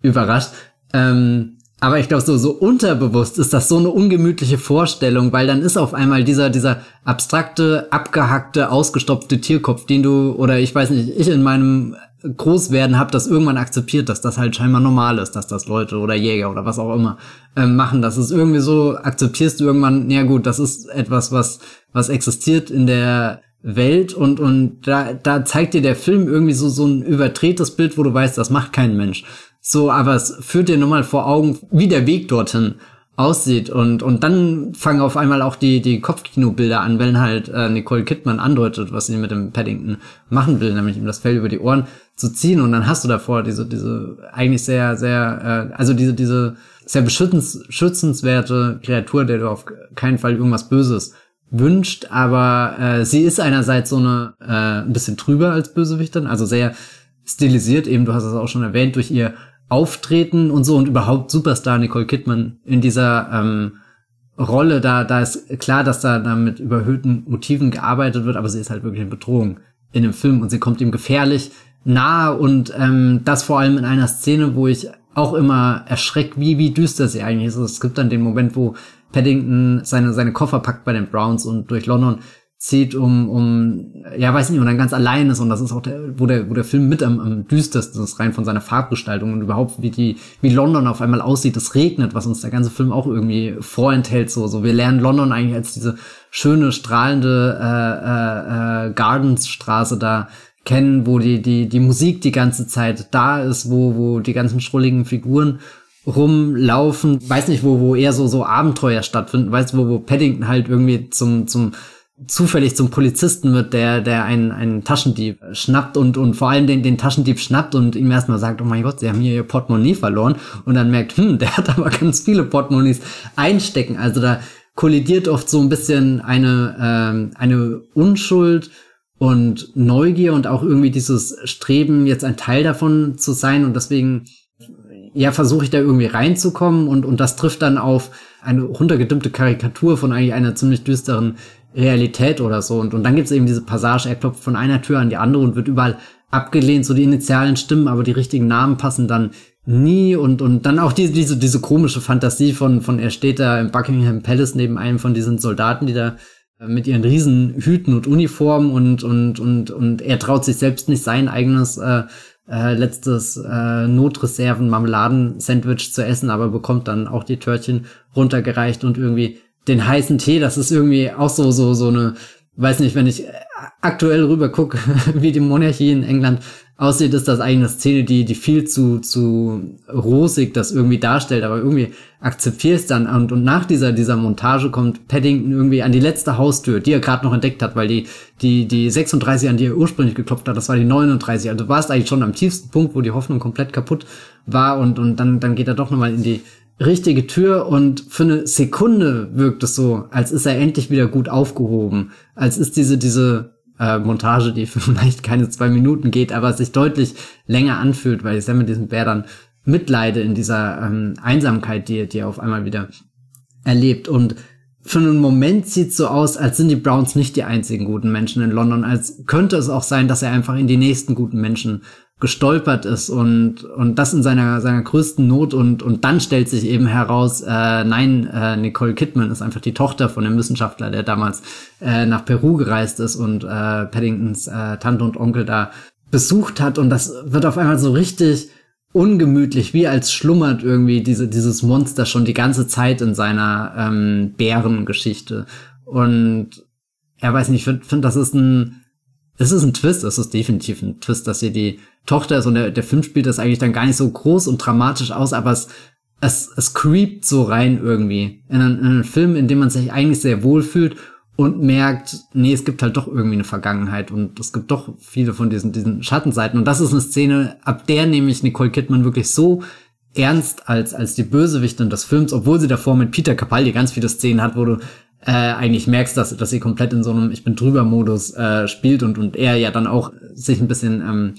überrascht. Ähm, aber ich glaube, so, so unterbewusst ist das so eine ungemütliche Vorstellung, weil dann ist auf einmal dieser, dieser abstrakte, abgehackte, ausgestopfte Tierkopf, den du, oder ich weiß nicht, ich in meinem Großwerden habe das irgendwann akzeptiert, dass das halt scheinbar normal ist, dass das Leute oder Jäger oder was auch immer äh, machen. Das ist irgendwie so, akzeptierst du irgendwann, ja gut, das ist etwas, was, was existiert in der Welt und, und da, da zeigt dir der Film irgendwie so, so ein überdrehtes Bild, wo du weißt, das macht kein Mensch. So, aber es führt dir nur mal vor Augen, wie der Weg dorthin aussieht. Und, und dann fangen auf einmal auch die, die Kopfkinobilder an, wenn halt äh, Nicole Kidman andeutet, was sie mit dem Paddington machen will, nämlich ihm das Fell über die Ohren zu ziehen. Und dann hast du davor diese, diese eigentlich sehr, sehr, äh, also diese, diese sehr beschützens, schützenswerte Kreatur, der du auf keinen Fall irgendwas Böses wünscht, aber äh, sie ist einerseits so eine äh, ein bisschen trüber als Bösewichterin, also sehr stilisiert, eben, du hast es auch schon erwähnt, durch ihr Auftreten und so und überhaupt Superstar Nicole Kidman in dieser ähm, Rolle, da, da ist klar, dass da, da mit überhöhten Motiven gearbeitet wird, aber sie ist halt wirklich eine Bedrohung in dem Film und sie kommt ihm gefährlich nahe und ähm, das vor allem in einer Szene, wo ich auch immer erschreckt, wie, wie düster sie eigentlich ist. Es gibt dann den Moment, wo Paddington seine, seine Koffer packt bei den Browns und durch London zieht, um, um, ja, weiß nicht, und dann ganz allein ist. Und das ist auch der, wo der, wo der Film mit am, am düstersten ist, rein von seiner Farbgestaltung und überhaupt, wie die, wie London auf einmal aussieht. Es regnet, was uns der ganze Film auch irgendwie vorenthält. So, so wir lernen London eigentlich als diese schöne, strahlende äh, äh, äh, Gardensstraße da kennen, wo die, die, die Musik die ganze Zeit da ist, wo, wo die ganzen schrulligen Figuren rumlaufen, weiß nicht, wo, wo eher so, so Abenteuer stattfinden, weißt du, wo, wo Paddington halt irgendwie zum, zum, zufällig zum Polizisten wird, der, der einen, einen Taschendieb schnappt und, und vor allem den, den Taschendieb schnappt und ihm erstmal sagt, oh mein Gott, sie haben hier ihr Portemonnaie verloren. Und dann merkt, hm, der hat aber ganz viele Portemonnaies einstecken. Also da kollidiert oft so ein bisschen eine, ähm, eine Unschuld und Neugier und auch irgendwie dieses Streben, jetzt ein Teil davon zu sein. Und deswegen ja, versuche ich da irgendwie reinzukommen. Und, und das trifft dann auf eine runtergedimmte Karikatur von eigentlich einer ziemlich düsteren Realität oder so. Und, und dann gibt es eben diese Passage, er klopft von einer Tür an die andere und wird überall abgelehnt, so die Initialen stimmen, aber die richtigen Namen passen dann nie und, und dann auch diese, diese, diese komische Fantasie von, von er steht da im Buckingham Palace neben einem von diesen Soldaten, die da äh, mit ihren riesen Hüten und Uniformen und, und, und, und er traut sich selbst nicht sein eigenes äh, äh, letztes äh, Notreserven Marmeladen-Sandwich zu essen, aber bekommt dann auch die Törtchen runtergereicht und irgendwie den heißen Tee, das ist irgendwie auch so, so, so eine, weiß nicht, wenn ich aktuell rüber gucke, [laughs] wie die Monarchie in England aussieht, ist das eigentlich eine Szene, die, die viel zu, zu rosig das irgendwie darstellt, aber irgendwie akzeptierst dann. Und, und nach dieser, dieser Montage kommt Paddington irgendwie an die letzte Haustür, die er gerade noch entdeckt hat, weil die, die, die 36, an die er ursprünglich geklopft hat, das war die 39, also du warst eigentlich schon am tiefsten Punkt, wo die Hoffnung komplett kaputt war und, und dann, dann geht er doch nochmal in die, richtige Tür und für eine Sekunde wirkt es so, als ist er endlich wieder gut aufgehoben, als ist diese, diese äh, Montage, die [laughs] vielleicht keine zwei Minuten geht, aber sich deutlich länger anfühlt, weil ich sehr mit diesem Bär dann mitleide in dieser ähm, Einsamkeit, die, die er auf einmal wieder erlebt. Und für einen Moment sieht so aus, als sind die Browns nicht die einzigen guten Menschen in London, als könnte es auch sein, dass er einfach in die nächsten guten Menschen gestolpert ist und und das in seiner seiner größten Not und und dann stellt sich eben heraus äh, nein äh, Nicole Kidman ist einfach die Tochter von dem Wissenschaftler der damals äh, nach Peru gereist ist und äh, Paddingtons äh, Tante und Onkel da besucht hat und das wird auf einmal so richtig ungemütlich, wie als schlummert irgendwie diese, dieses Monster schon die ganze Zeit in seiner ähm, Bärengeschichte. Und er ja, weiß nicht, ich finde, find, das ist ein, es ist ein Twist, es ist definitiv ein Twist, dass hier die Tochter ist und der, der Film spielt das eigentlich dann gar nicht so groß und dramatisch aus, aber es, es, es creept so rein irgendwie in einen, in einen Film, in dem man sich eigentlich sehr wohl fühlt und merkt, nee, es gibt halt doch irgendwie eine Vergangenheit und es gibt doch viele von diesen, diesen Schattenseiten. Und das ist eine Szene, ab der nämlich Nicole Kidman wirklich so ernst als, als die Bösewichtin des Films, obwohl sie davor mit Peter Capaldi ganz viele Szenen hat, wo du äh, eigentlich merkst, dass, dass sie komplett in so einem Ich bin drüber Modus äh, spielt und, und er ja dann auch sich ein bisschen ähm,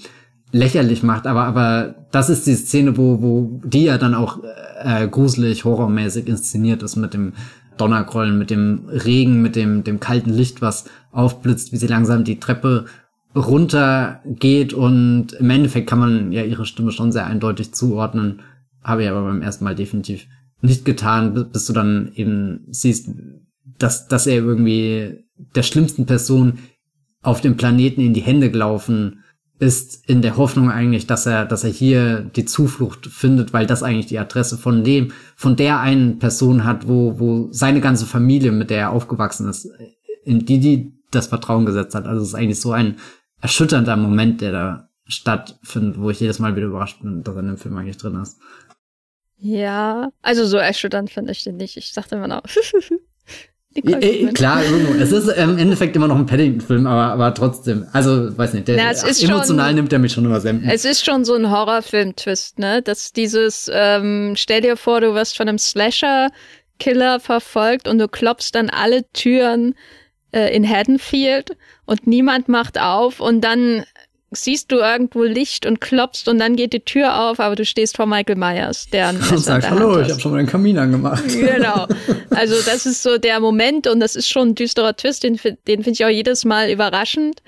lächerlich macht. Aber, aber das ist die Szene, wo, wo die ja dann auch äh, gruselig, horrormäßig inszeniert ist mit dem Donnergrollen, mit dem Regen, mit dem, dem kalten Licht, was aufblitzt, wie sie langsam die Treppe runter geht und im Endeffekt kann man ja ihre Stimme schon sehr eindeutig zuordnen. Habe ich aber beim ersten Mal definitiv nicht getan, bis du dann eben siehst, dass, dass er irgendwie der schlimmsten Person auf dem Planeten in die Hände gelaufen ist in der Hoffnung eigentlich, dass er, dass er hier die Zuflucht findet, weil das eigentlich die Adresse von dem, von der einen Person hat, wo, wo seine ganze Familie, mit der er aufgewachsen ist, in die, die das Vertrauen gesetzt hat. Also es ist eigentlich so ein erschütternder Moment, der da stattfindet, wo ich jedes Mal wieder überrascht bin, dass er in dem Film eigentlich drin ist. Ja, also so erschütternd finde ich den nicht. Ich dachte immer noch, [laughs] Äh, klar, irgendwo. Es ist im Endeffekt immer noch ein Paddington-Film, aber, aber trotzdem. Also, weiß nicht, der, Na, emotional schon, nimmt er mich schon immer sehr. Es ist schon so ein Horrorfilm-Twist, ne? Dass dieses, ähm, stell dir vor, du wirst von einem Slasher-Killer verfolgt und du klopfst dann alle Türen äh, in Haddonfield und niemand macht auf und dann siehst du irgendwo Licht und klopfst und dann geht die Tür auf, aber du stehst vor Michael Myers, der [laughs] und sagt, hallo, ich habe schon mal den Kamin angemacht. [laughs] [laughs] Genau. Also das ist so der Moment und das ist schon ein düsterer Twist, den, den finde ich auch jedes Mal überraschend,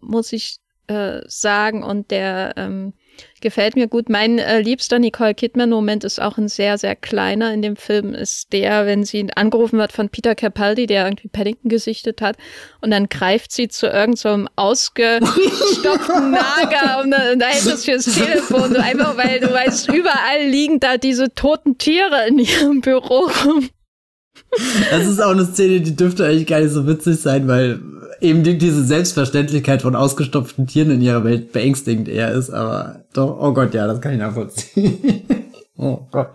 muss ich äh, sagen. Und der ähm, gefällt mir gut. Mein äh, liebster Nicole Kidman-Moment ist auch ein sehr, sehr kleiner in dem Film, ist der, wenn sie angerufen wird von Peter Capaldi, der irgendwie Paddington gesichtet hat, und dann greift sie zu irgendeinem so ausgestopften [laughs] Nager und, und da hält das fürs Telefon, so einfach weil du weißt, überall liegen da diese toten Tiere in ihrem Büro rum. Das ist auch eine Szene, die dürfte eigentlich gar nicht so witzig sein, weil eben die, diese Selbstverständlichkeit von ausgestopften Tieren in ihrer Welt beängstigend eher ist, aber doch, oh Gott, ja, das kann ich nachvollziehen. [laughs] oh Gott.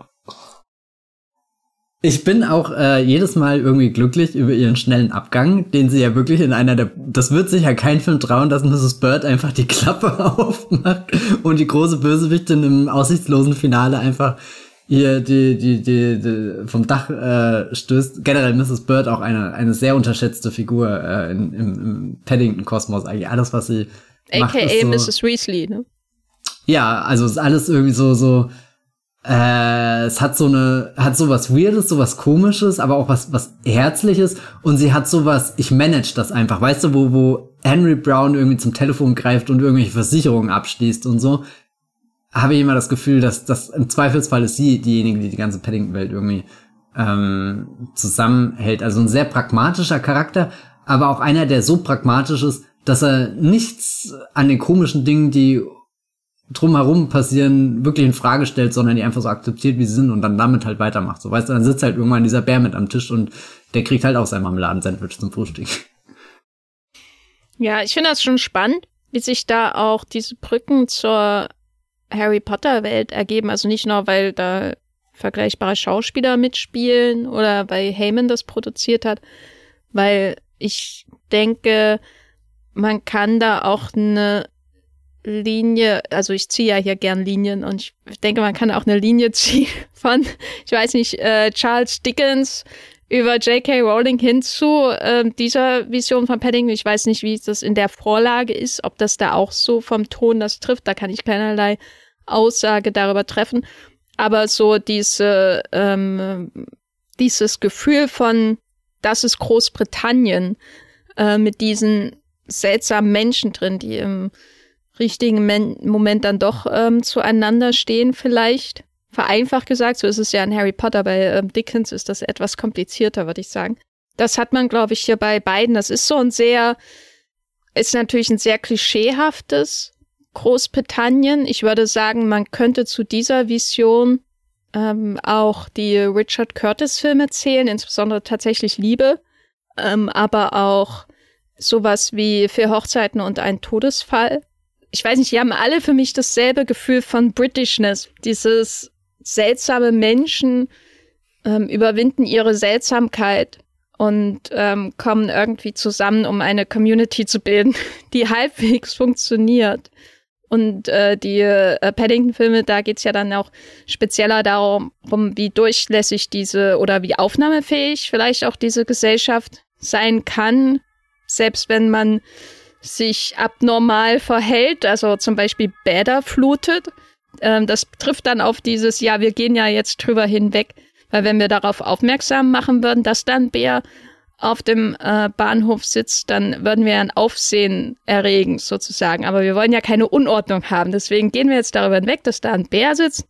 Ich bin auch äh, jedes Mal irgendwie glücklich über ihren schnellen Abgang, den sie ja wirklich in einer der. Das wird sich ja kein Film trauen, dass Mrs. Bird einfach die Klappe [laughs] aufmacht und die große Bösewichtin im aussichtslosen Finale einfach ihr die, die, die, die vom Dach äh, stößt. Generell Mrs. Bird auch eine, eine sehr unterschätzte Figur äh, in, im, im Paddington-Kosmos. Eigentlich alles, was sie macht, AKA so, Mrs. Weasley, ne? Ja, also ist alles irgendwie so, so, äh, es hat so eine, hat so was Weirdes, so was Komisches, aber auch was, was Herzliches und sie hat so was, ich manage das einfach, weißt du, wo, wo Henry Brown irgendwie zum Telefon greift und irgendwelche Versicherungen abschließt und so habe ich immer das Gefühl, dass das im Zweifelsfall ist sie diejenige, die die ganze Paddington-Welt irgendwie ähm, zusammenhält. Also ein sehr pragmatischer Charakter, aber auch einer, der so pragmatisch ist, dass er nichts an den komischen Dingen, die drumherum passieren, wirklich in Frage stellt, sondern die einfach so akzeptiert, wie sie sind und dann damit halt weitermacht. So weißt du, dann sitzt halt irgendwann dieser Bär mit am Tisch und der kriegt halt auch sein Marmeladensandwich zum Frühstück. Ja, ich finde das schon spannend, wie sich da auch diese Brücken zur Harry Potter Welt ergeben. Also nicht nur, weil da vergleichbare Schauspieler mitspielen oder weil Heyman das produziert hat, weil ich denke, man kann da auch eine Linie, also ich ziehe ja hier gern Linien und ich denke, man kann auch eine Linie [laughs] ziehen von, ich weiß nicht, äh, Charles Dickens über J.K. Rowling hin zu äh, dieser Vision von Paddington. Ich weiß nicht, wie das in der Vorlage ist, ob das da auch so vom Ton das trifft. Da kann ich keinerlei Aussage darüber treffen. Aber so diese, ähm, dieses Gefühl von, das ist Großbritannien, äh, mit diesen seltsamen Menschen drin, die im richtigen Men Moment dann doch ähm, zueinander stehen, vielleicht. Vereinfacht gesagt, so ist es ja in Harry Potter, bei ähm, Dickens ist das etwas komplizierter, würde ich sagen. Das hat man, glaube ich, hier bei beiden. Das ist so ein sehr, ist natürlich ein sehr klischeehaftes Großbritannien. Ich würde sagen, man könnte zu dieser Vision ähm, auch die Richard Curtis-Filme zählen, insbesondere tatsächlich Liebe, ähm, aber auch sowas wie Vier Hochzeiten und ein Todesfall. Ich weiß nicht, die haben alle für mich dasselbe Gefühl von Britishness. Dieses seltsame Menschen ähm, überwinden ihre Seltsamkeit und ähm, kommen irgendwie zusammen, um eine Community zu bilden, [laughs] die halbwegs funktioniert. Und äh, die äh, Paddington-Filme, da geht's ja dann auch spezieller darum, wie durchlässig diese oder wie aufnahmefähig vielleicht auch diese Gesellschaft sein kann, selbst wenn man sich abnormal verhält, also zum Beispiel Bäder flutet. Ähm, das trifft dann auf dieses, ja, wir gehen ja jetzt drüber hinweg, weil wenn wir darauf aufmerksam machen würden, dass dann Bär auf dem äh, Bahnhof sitzt, dann würden wir ein Aufsehen erregen, sozusagen. Aber wir wollen ja keine Unordnung haben. Deswegen gehen wir jetzt darüber hinweg, dass da ein Bär sitzt.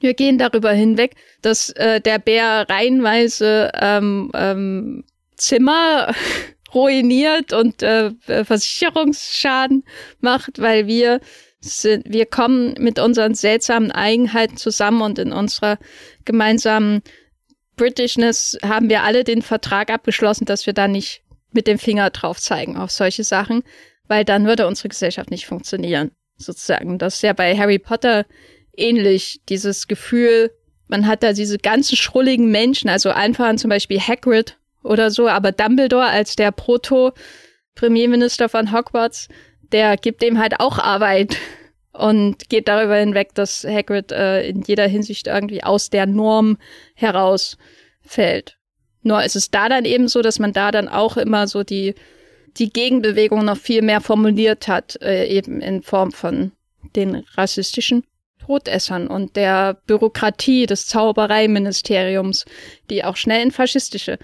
Wir gehen darüber hinweg, dass äh, der Bär reihenweise ähm, ähm, Zimmer [laughs] ruiniert und äh, Versicherungsschaden macht, weil wir sind, wir kommen mit unseren seltsamen Eigenheiten zusammen und in unserer gemeinsamen Britishness haben wir alle den Vertrag abgeschlossen, dass wir da nicht mit dem Finger drauf zeigen auf solche Sachen, weil dann würde unsere Gesellschaft nicht funktionieren, sozusagen. Das ist ja bei Harry Potter ähnlich, dieses Gefühl, man hat da diese ganzen schrulligen Menschen, also einfach zum Beispiel Hagrid oder so, aber Dumbledore als der Proto-Premierminister von Hogwarts, der gibt dem halt auch Arbeit und geht darüber hinweg, dass Hagrid äh, in jeder Hinsicht irgendwie aus der Norm herausfällt. Nur ist es da dann eben so, dass man da dann auch immer so die, die Gegenbewegung noch viel mehr formuliert hat, äh, eben in Form von den rassistischen Todessern und der Bürokratie des Zaubereiministeriums, die auch schnell in faschistische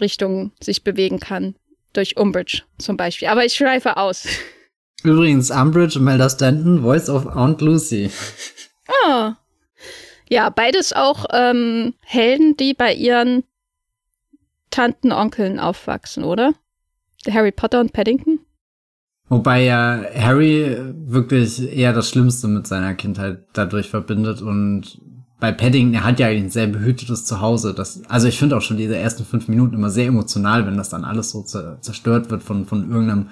Richtungen sich bewegen kann. Durch Umbridge zum Beispiel. Aber ich schreife aus. Übrigens, Umbridge und Melda Stanton, Voice of Aunt Lucy. [laughs] Ah. Ja, beides auch ähm, Helden, die bei ihren Tanten, Onkeln aufwachsen, oder? Harry Potter und Paddington? Wobei ja Harry wirklich eher das Schlimmste mit seiner Kindheit dadurch verbindet und bei Paddington, er hat ja ein sehr behütetes Zuhause. Das, also ich finde auch schon diese ersten fünf Minuten immer sehr emotional, wenn das dann alles so zerstört wird von, von irgendeinem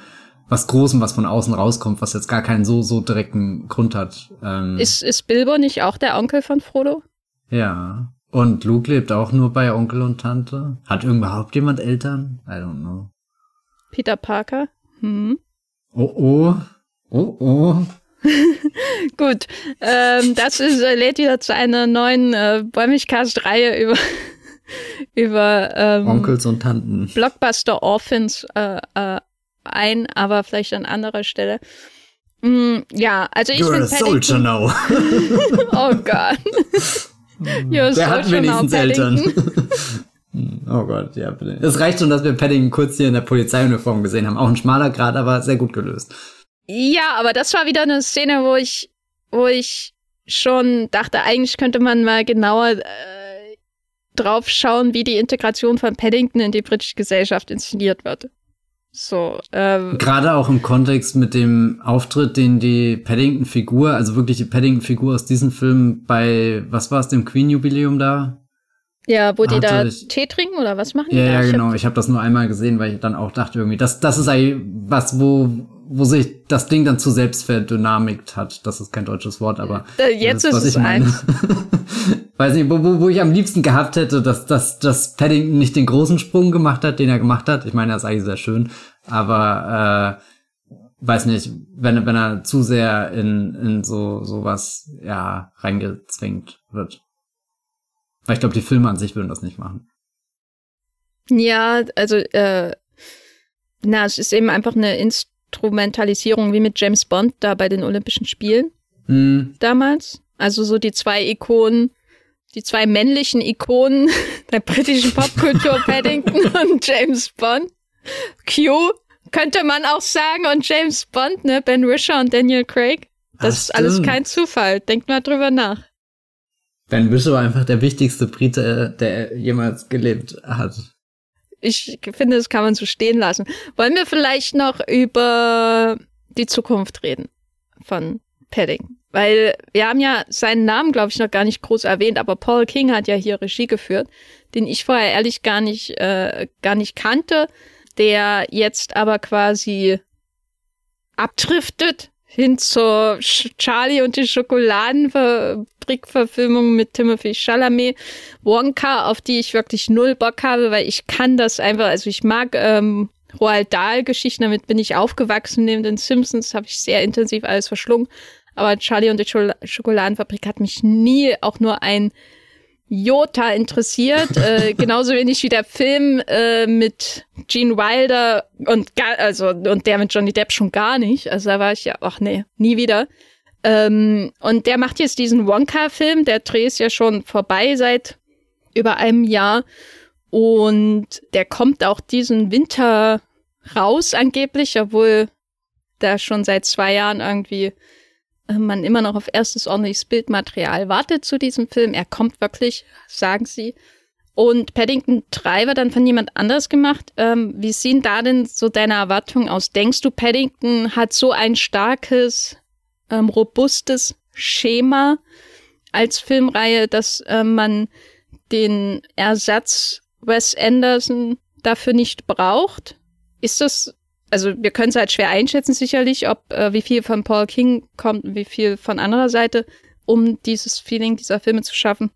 was Großem, was von außen rauskommt, was jetzt gar keinen so, so direkten Grund hat. Ähm, ist, ist Bilbo nicht auch der Onkel von Frodo? Ja. Und Luke lebt auch nur bei Onkel und Tante. Hat überhaupt jemand Eltern? I don't know. Peter Parker? Hm. Oh oh. Oh oh. [laughs] Gut, ähm, das ist, äh, lädt wieder zu einer neuen äh, Bäumigcast-Reihe über, [laughs] über ähm, Onkels und Tanten. Blockbuster Orphans äh, äh, ein, aber vielleicht an anderer Stelle. Mm, ja, also ich You're a soldier now. [laughs] oh Gott. [laughs] You're Der hat wenigstens Eltern. [laughs] oh Gott, ja, bitte. Es reicht schon, dass wir Paddington kurz hier in der Polizeiuniform gesehen haben. Auch ein schmaler Grad, aber sehr gut gelöst. Ja, aber das war wieder eine Szene, wo ich, wo ich schon dachte, eigentlich könnte man mal genauer äh, drauf schauen, wie die Integration von Paddington in die britische Gesellschaft inszeniert wird. So, ähm, Gerade auch im Kontext mit dem Auftritt, den die Paddington-Figur, also wirklich die Paddington-Figur aus diesem Film bei, was war es, dem Queen-Jubiläum da? Ja, wo die da ich, Tee trinken oder was machen die ja, da? Ja, genau. Ich habe das nur einmal gesehen, weil ich dann auch dachte irgendwie, das, das ist eigentlich was, wo, wo sich das Ding dann zu selbstverdynamikt hat. Das ist kein deutsches Wort, aber äh, jetzt ist, ist es eins. [laughs] Weiß nicht, wo, wo, wo ich am liebsten gehabt hätte, dass, dass, dass Paddington nicht den großen Sprung gemacht hat, den er gemacht hat. Ich meine, das ist eigentlich sehr schön, aber äh, weiß nicht, wenn, wenn er zu sehr in, in so sowas ja reingezwängt wird. Weil ich glaube, die Filme an sich würden das nicht machen. Ja, also äh, na, es ist eben einfach eine Instrumentalisierung wie mit James Bond da bei den Olympischen Spielen hm. damals. Also so die zwei Ikonen, die zwei männlichen Ikonen [laughs] der britischen Popkultur [laughs] Paddington und James Bond. Q könnte man auch sagen und James Bond, ne, Ben Risher und Daniel Craig. Das Ach, ist alles kein Zufall. Denkt mal drüber nach. Ben Risher war einfach der wichtigste Brite, der jemals gelebt hat ich finde, das kann man so stehen lassen. Wollen wir vielleicht noch über die Zukunft reden von Paddington. Weil wir haben ja seinen Namen, glaube ich, noch gar nicht groß erwähnt, aber Paul King hat ja hier Regie geführt, den ich vorher ehrlich gar nicht, äh, gar nicht kannte, der jetzt aber quasi abdriftet hin zur Charlie und die Schokoladenfabrik-Verfilmung mit Timothy Chalamet, Wonka, auf die ich wirklich null Bock habe, weil ich kann das einfach, also ich mag ähm, Roald Dahl-Geschichten, damit bin ich aufgewachsen. Neben den Simpsons habe ich sehr intensiv alles verschlungen. Aber Charlie und die Schokoladenfabrik hat mich nie auch nur ein Jota interessiert, äh, [laughs] genauso wenig wie der Film äh, mit Gene Wilder und gar, also und der mit Johnny Depp schon gar nicht. Also da war ich ja, ach nee, nie wieder. Ähm, und der macht jetzt diesen Wonka-Film, der Dreh ist ja schon vorbei seit über einem Jahr und der kommt auch diesen Winter raus angeblich, obwohl da schon seit zwei Jahren irgendwie man immer noch auf erstes ordentliches Bildmaterial wartet zu diesem Film. Er kommt wirklich, sagen sie. Und Paddington 3 wird dann von jemand anders gemacht. Ähm, wie sehen da denn so deine Erwartungen aus? Denkst du, Paddington hat so ein starkes, ähm, robustes Schema als Filmreihe, dass äh, man den Ersatz Wes Anderson dafür nicht braucht? Ist das also wir können es halt schwer einschätzen sicherlich, ob äh, wie viel von Paul King kommt und wie viel von anderer Seite, um dieses Feeling dieser Filme zu schaffen.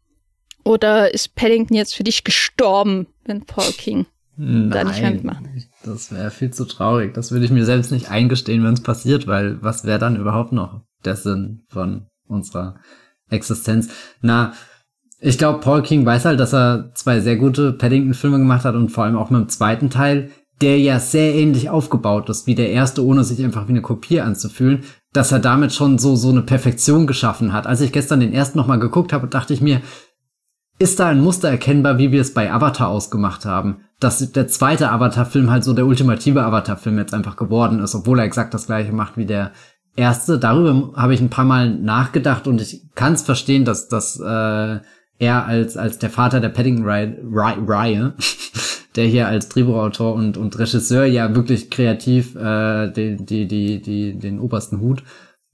Oder ist Paddington jetzt für dich gestorben, wenn Paul King Nein, da nicht mehr mitmacht? Das wäre viel zu traurig. Das würde ich mir selbst nicht eingestehen, wenn es passiert, weil was wäre dann überhaupt noch der Sinn von unserer Existenz? Na, ich glaube, Paul King weiß halt, dass er zwei sehr gute Paddington-Filme gemacht hat und vor allem auch mit dem zweiten Teil der ja sehr ähnlich aufgebaut ist wie der erste, ohne sich einfach wie eine Kopie anzufühlen, dass er damit schon so, so eine Perfektion geschaffen hat. Als ich gestern den ersten nochmal geguckt habe, dachte ich mir, ist da ein Muster erkennbar, wie wir es bei Avatar ausgemacht haben? Dass der zweite Avatar-Film halt so der ultimative Avatar-Film jetzt einfach geworden ist, obwohl er exakt das gleiche macht wie der erste. Darüber habe ich ein paar Mal nachgedacht und ich kann es verstehen, dass, dass äh, er als, als der Vater der Paddington-Reihe [laughs] der hier als Drehbuchautor und, und Regisseur ja wirklich kreativ äh, die, die, die, die, den obersten Hut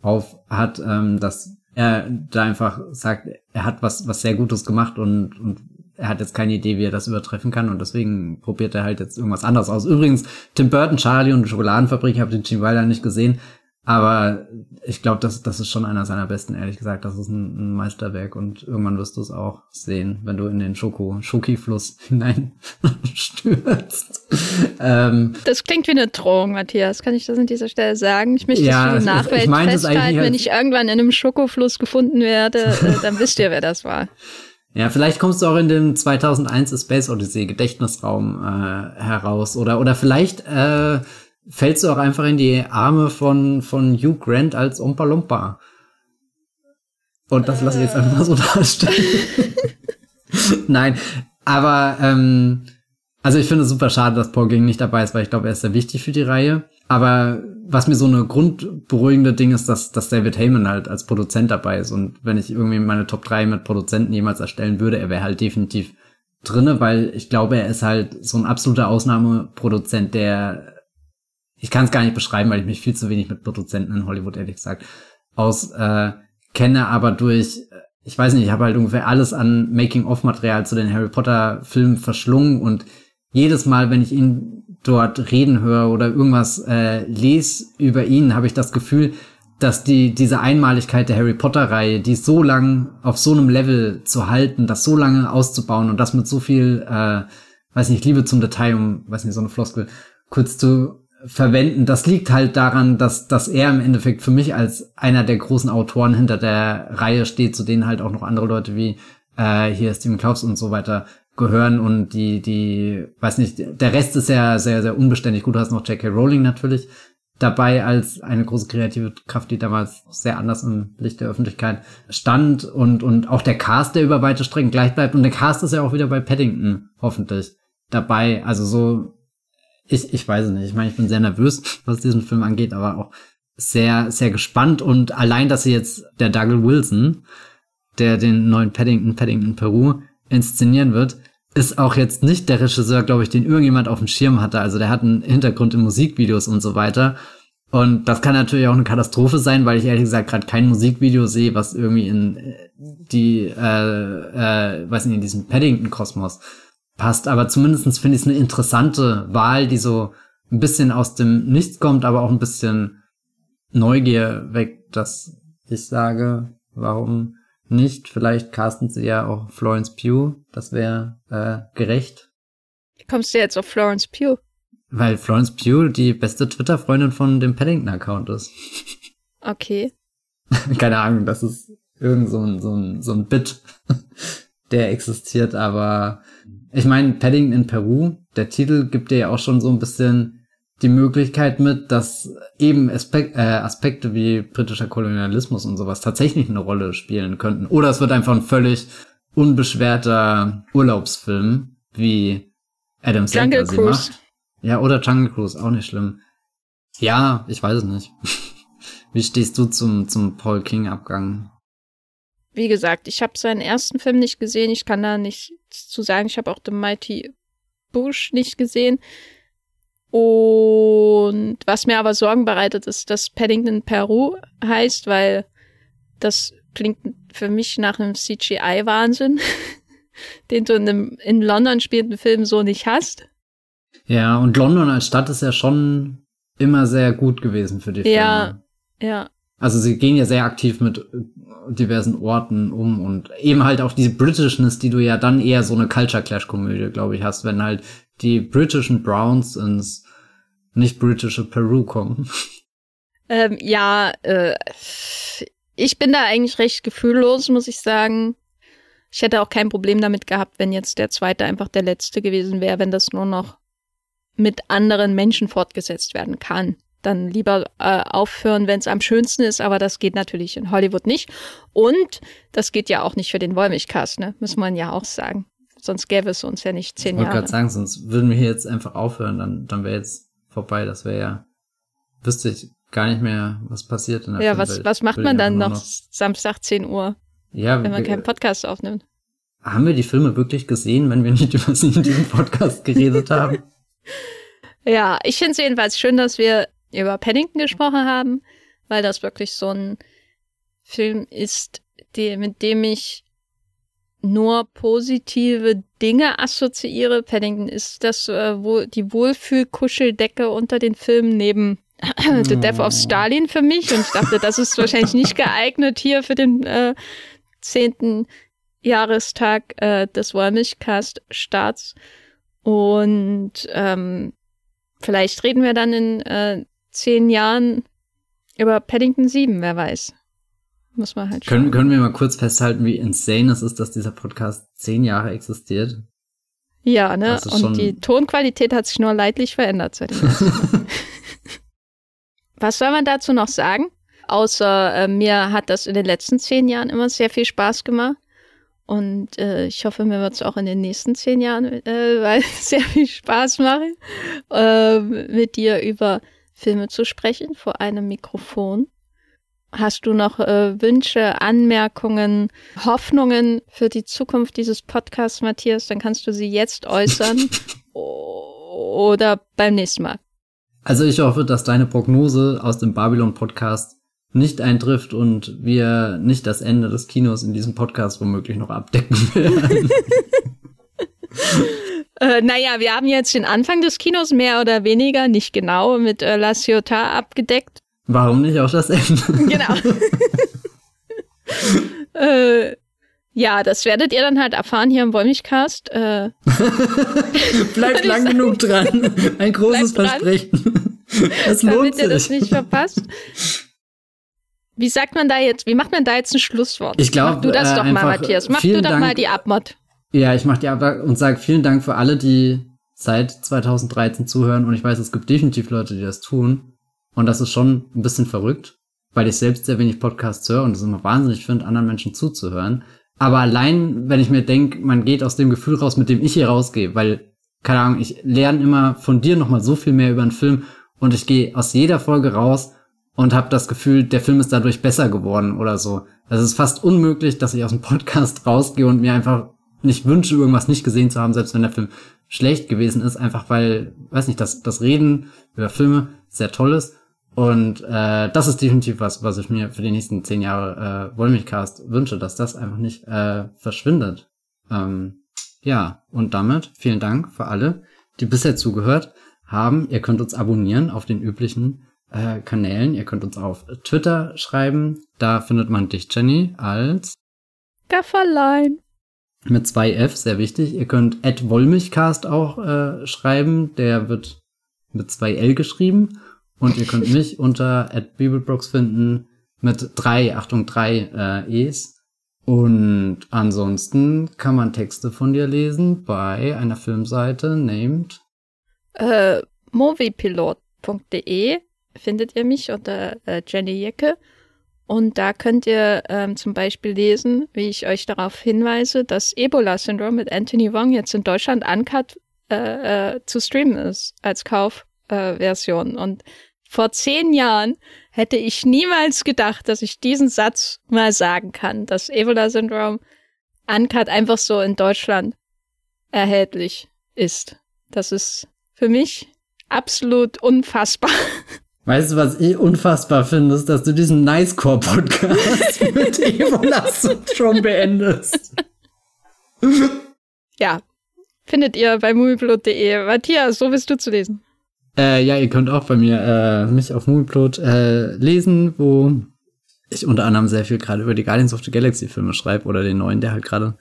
auf hat, ähm, dass er da einfach sagt, er hat was, was sehr Gutes gemacht und, und er hat jetzt keine Idee, wie er das übertreffen kann und deswegen probiert er halt jetzt irgendwas anderes aus. Übrigens, Tim Burton, Charlie und die Schokoladenfabrik, ich habe den Wilder nicht gesehen, aber ich glaube, das, das ist schon einer seiner besten, ehrlich gesagt. Das ist ein, ein Meisterwerk und irgendwann wirst du es auch sehen, wenn du in den Schoko, Schoki-Fluss [laughs] hinein stürzt. ähm, das klingt wie eine Drohung, Matthias. Kann ich das an dieser Stelle sagen? Ich möchte ja, das für die Nachwelt ich mein, festhalten. Wenn ich irgendwann in einem Schokofluss gefunden werde, äh, [laughs] dann wisst ihr, wer das war. Ja, vielleicht kommst du auch in dem 2001 Space Odyssey Gedächtnisraum äh, heraus oder oder vielleicht äh, fällst du auch einfach in die Arme von, von Hugh Grant als Ompa Lumpa. Und das lasse ich jetzt einfach mal so [laughs] darstellen. [laughs] Nein, aber ähm, also ich finde es super schade, dass Paul Ging nicht dabei ist, weil ich glaube, er ist sehr wichtig für die Reihe. Aber was mir so eine grundberuhigende Ding ist, dass, dass David Heyman halt als Produzent dabei ist. Und wenn ich irgendwie meine Top 3 mit Produzenten jemals erstellen würde, er wäre halt definitiv drinne, weil ich glaube, er ist halt so ein absoluter Ausnahmeproduzent, der ich kann es gar nicht beschreiben, weil ich mich viel zu wenig mit Produzenten in Hollywood, ehrlich gesagt, aus äh, kenne, aber durch, äh, ich weiß nicht, ich habe halt ungefähr alles an Making-of-Material zu den Harry Potter-Filmen verschlungen und jedes Mal, wenn ich ihn dort reden höre oder irgendwas äh, lese über ihn, habe ich das Gefühl, dass die diese Einmaligkeit der Harry Potter Reihe, die so lang auf so einem Level zu halten, das so lange auszubauen und das mit so viel, äh, weiß nicht, Liebe zum Detail, um, weiß nicht, so eine Floskel kurz zu verwenden. Das liegt halt daran, dass, dass er im Endeffekt für mich als einer der großen Autoren hinter der Reihe steht, zu denen halt auch noch andere Leute wie äh, hier Steven Klaus und so weiter gehören und die, die, weiß nicht, der Rest ist ja sehr, sehr unbeständig. Gut, du hast noch J.K. Rowling natürlich dabei als eine große kreative Kraft, die damals sehr anders im Licht der Öffentlichkeit stand und, und auch der Cast, der über weite Strecken gleich bleibt und der Cast ist ja auch wieder bei Paddington, hoffentlich, dabei. Also so ich, ich weiß es nicht. Ich meine, ich bin sehr nervös, [laughs] was diesen Film angeht, aber auch sehr, sehr gespannt. Und allein, dass sie jetzt der Douglas Wilson, der den neuen Paddington, Paddington Peru inszenieren wird, ist auch jetzt nicht der Regisseur, glaube ich, den irgendjemand auf dem Schirm hatte. Also der hat einen Hintergrund in Musikvideos und so weiter. Und das kann natürlich auch eine Katastrophe sein, weil ich ehrlich gesagt gerade kein Musikvideo sehe, was irgendwie in äh, die, äh, äh, weiß nicht, in diesen Paddington-Kosmos passt. Aber zumindestens finde ich es eine interessante Wahl, die so ein bisschen aus dem Nichts kommt, aber auch ein bisschen Neugier weckt, dass ich sage, warum nicht? Vielleicht casten sie ja auch Florence Pugh, das wäre äh, gerecht. Kommst du jetzt auf Florence Pugh? Weil Florence Pugh die beste Twitter-Freundin von dem Paddington-Account ist. [laughs] Okay. Keine Ahnung, das ist irgend so ein, so ein, so ein Bit, [laughs] der existiert, aber ich meine, Paddington in Peru, der Titel gibt dir ja auch schon so ein bisschen die Möglichkeit mit, dass eben Aspek äh, Aspekte wie britischer Kolonialismus und sowas tatsächlich eine Rolle spielen könnten. Oder es wird einfach ein völlig unbeschwerter Urlaubsfilm, wie Adam Sandler sie macht. Ja, oder Jungle Cruise, auch nicht schlimm. Ja, ich weiß es nicht. [laughs] Wie stehst du zum, zum Paul King-Abgang? Wie gesagt, ich habe seinen ersten Film nicht gesehen. Ich kann da nichts zu sagen. Ich habe auch The Mighty Bush nicht gesehen. Und was mir aber Sorgen bereitet, ist, dass Paddington Peru heißt, weil das klingt für mich nach einem CGI-Wahnsinn, [laughs] den du in einem in London spielenden Film so nicht hast. Ja, und London als Stadt ist ja schon immer sehr gut gewesen für die Filme. Ja, ja. Also sie gehen ja sehr aktiv mit diversen Orten um und eben halt auch diese Britishness, die du ja dann eher so eine Culture Clash Komödie, glaube ich, hast, wenn halt die britischen Browns ins nicht britische Peru kommen. [laughs] Ähm, ja, äh, ich bin da eigentlich recht gefühllos, muss ich sagen. Ich hätte auch kein Problem damit gehabt, wenn jetzt der zweite einfach der letzte gewesen wäre, wenn das nur noch mit anderen Menschen fortgesetzt werden kann. Dann lieber äh, aufhören, wenn es am schönsten ist, aber das geht natürlich in Hollywood nicht. Und das geht ja auch nicht für den Wollmilchcast, ne? Muss man ja auch sagen. Sonst gäbe es uns ja nicht zehn Jahre. Ich wollte gerade sagen, sonst würden wir hier jetzt einfach aufhören, dann, dann wäre jetzt vorbei. Das wäre ja, wüsste ich gar nicht mehr, was passiert in der Ja, was, was macht man dann noch, noch Samstag 10 Uhr, ja, wenn man keinen Podcast aufnimmt? Haben wir die Filme wirklich gesehen, wenn wir nicht [laughs] über sie in diesem Podcast geredet haben? [laughs] Ja, ich finde es jedenfalls schön, dass wir über Paddington gesprochen haben, weil das wirklich so ein Film ist, die, mit dem ich nur positive Dinge assoziiere. Paddington ist das äh, wo die Wohlfühlkuscheldecke unter den Filmen neben The Death of Stalin für mich. Und ich dachte, das ist wahrscheinlich nicht geeignet hier für den äh, Jahrestag äh, des Wollmilchcast-Starts. Und ähm, vielleicht reden wir dann in äh, zehn Jahren über Paddington 7, wer weiß. Muss man halt können, können wir mal kurz festhalten, wie insane es ist, dass dieser Podcast zehn Jahre existiert? Ja, ne? Und die Tonqualität hat sich nur leidlich verändert seitdem. [laughs] Was soll man dazu noch sagen? Außer äh, mir hat das in den letzten zehn Jahren immer sehr viel Spaß gemacht. Und äh, ich hoffe, mir wird es auch in den nächsten zehn Jahren äh, [laughs] sehr viel Spaß machen, äh, mit dir über Filme zu sprechen vor einem Mikrofon. Hast du noch äh, Wünsche, Anmerkungen, Hoffnungen für die Zukunft dieses Podcasts, Matthias? Dann kannst du sie jetzt äußern [laughs] oder beim nächsten Mal. Also ich hoffe, dass deine Prognose aus dem Babylon-Podcast nicht eintrifft und wir nicht das Ende des Kinos in diesem Podcast womöglich noch abdecken werden. [laughs] äh, naja, wir haben jetzt den Anfang des Kinos mehr oder weniger, nicht genau, mit äh, La Ciotat abgedeckt. Warum nicht auch das Ende? [laughs] Genau. [laughs] äh, ja, das werdet ihr dann halt erfahren hier im Wollmilchcast. Äh, [laughs] Bleibt lang genug dran. Ein großes Versprechen. Das lohnt damit sich. ihr das nicht verpasst. Wie sagt man da jetzt, wie macht man da jetzt ein Schlusswort? Ich glaube, Mach du das äh, doch mal, Matthias. Mach du doch Dank, mal die Abmod. Ja, ich mach die Abmod und sage vielen Dank für alle, die seit 2013 zuhören. Und ich weiß, es gibt definitiv Leute, die das tun. Und das ist schon ein bisschen verrückt, weil ich selbst sehr wenig Podcasts höre und es immer wahnsinnig finde, anderen Menschen zuzuhören. Aber allein, wenn ich mir denke, man geht aus dem Gefühl raus, mit dem ich hier rausgehe, weil, keine Ahnung, ich lerne immer von dir nochmal so viel mehr über einen Film und ich gehe aus jeder Folge raus und habe das Gefühl, der Film ist dadurch besser geworden oder so. Es ist fast unmöglich, dass ich aus dem Podcast rausgehe und mir einfach nicht wünsche, irgendwas nicht gesehen zu haben, selbst wenn der Film schlecht gewesen ist, einfach weil, weiß nicht, das, das Reden über Filme sehr toll ist Und äh, das ist definitiv was, was ich mir für die nächsten zehn Jahre äh, Wollmilchcast wünsche, dass das einfach nicht äh, verschwindet. Ähm, ja, und damit vielen Dank für alle, die bisher zugehört haben. Ihr könnt uns abonnieren auf den üblichen äh, Kanälen. Ihr könnt uns auf Twitter schreiben. Da findet man dich, Jenny, als Gafferlein. Mit zwei F, sehr wichtig. Ihr könnt at Wollmilchcast auch äh, schreiben. Der wird mit zwei L geschrieben. Und ihr könnt mich [laughs] unter at Bibelbrooks finden mit drei, Achtung, drei äh, E's. Und ansonsten kann man Texte von dir lesen bei einer Filmseite named äh, moviepilot.de findet ihr mich unter äh, Jenny Jecke. Und da könnt ihr ähm, zum Beispiel lesen, wie ich euch darauf hinweise, dass Ebola-Syndrom mit Anthony Wong jetzt in Deutschland uncut äh, äh, zu streamen ist als Kaufversion. Äh, und vor zehn Jahren hätte ich niemals gedacht, dass ich diesen Satz mal sagen kann, dass Ebola-Syndrom uncut einfach so in Deutschland erhältlich ist. Das ist für mich absolut unfassbar. [laughs] Weißt du, was ich unfassbar finde, ist, dass du diesen Nicecore-Podcast [laughs] mit Ebola schon beendest. Ja, findet ihr bei movieplot.de. Matthias, so bist du zu lesen. Äh, ja, ihr könnt auch bei mir äh, mich auf Movieplot äh, lesen, wo ich unter anderem sehr viel gerade über die Guardians of the Galaxy Filme schreibe oder den neuen, der halt gerade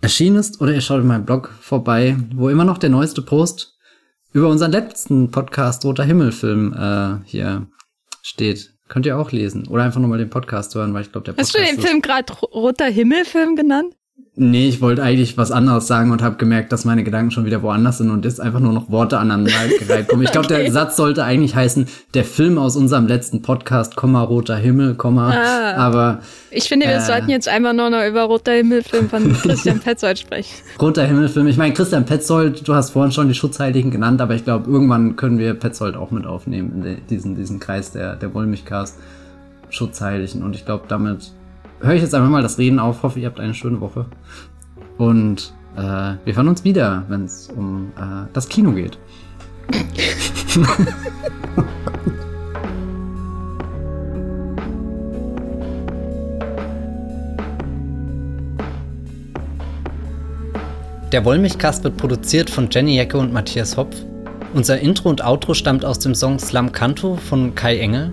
erschienen ist. Oder ihr schaut in meinem Blog vorbei, wo immer noch der neueste Post über unseren letzten Podcast Roter Himmelfilm äh, hier steht. Könnt ihr auch lesen. Oder einfach nur mal den Podcast hören, weil ich glaube, der Podcast. Hast du den Film gerade Roter Himmelfilm genannt? Nee, ich wollte eigentlich was anderes sagen und habe gemerkt, dass meine Gedanken schon wieder woanders sind und jetzt einfach nur noch Worte aneinandergereiht kommen. Ich glaube, [laughs] okay. der Satz sollte eigentlich heißen, der Film aus unserem letzten Podcast, Komma, Roter Himmel, Komma, ah, aber... Ich finde, wir äh, sollten jetzt einfach nur noch über Roter Himmelfilm von [laughs] Christian Petzold sprechen. Roter Himmelfilm, ich meine, Christian Petzold, du hast vorhin schon die Schutzheiligen genannt, aber ich glaube, irgendwann können wir Petzold auch mit aufnehmen in diesen, diesen Kreis der, der Wollmilchcast Schutzheiligen und ich glaube, damit höre ich jetzt einfach mal das Reden auf. Hoffe, ihr habt eine schöne Woche. Und äh, wir hören uns wieder, wenn es um äh, das Kino geht. [laughs] Der Wollmilchcast wird produziert von Jenny Jecke und Matthias Hopf. Unser Intro und Outro stammt aus dem Song Slam Canto von Kai Engel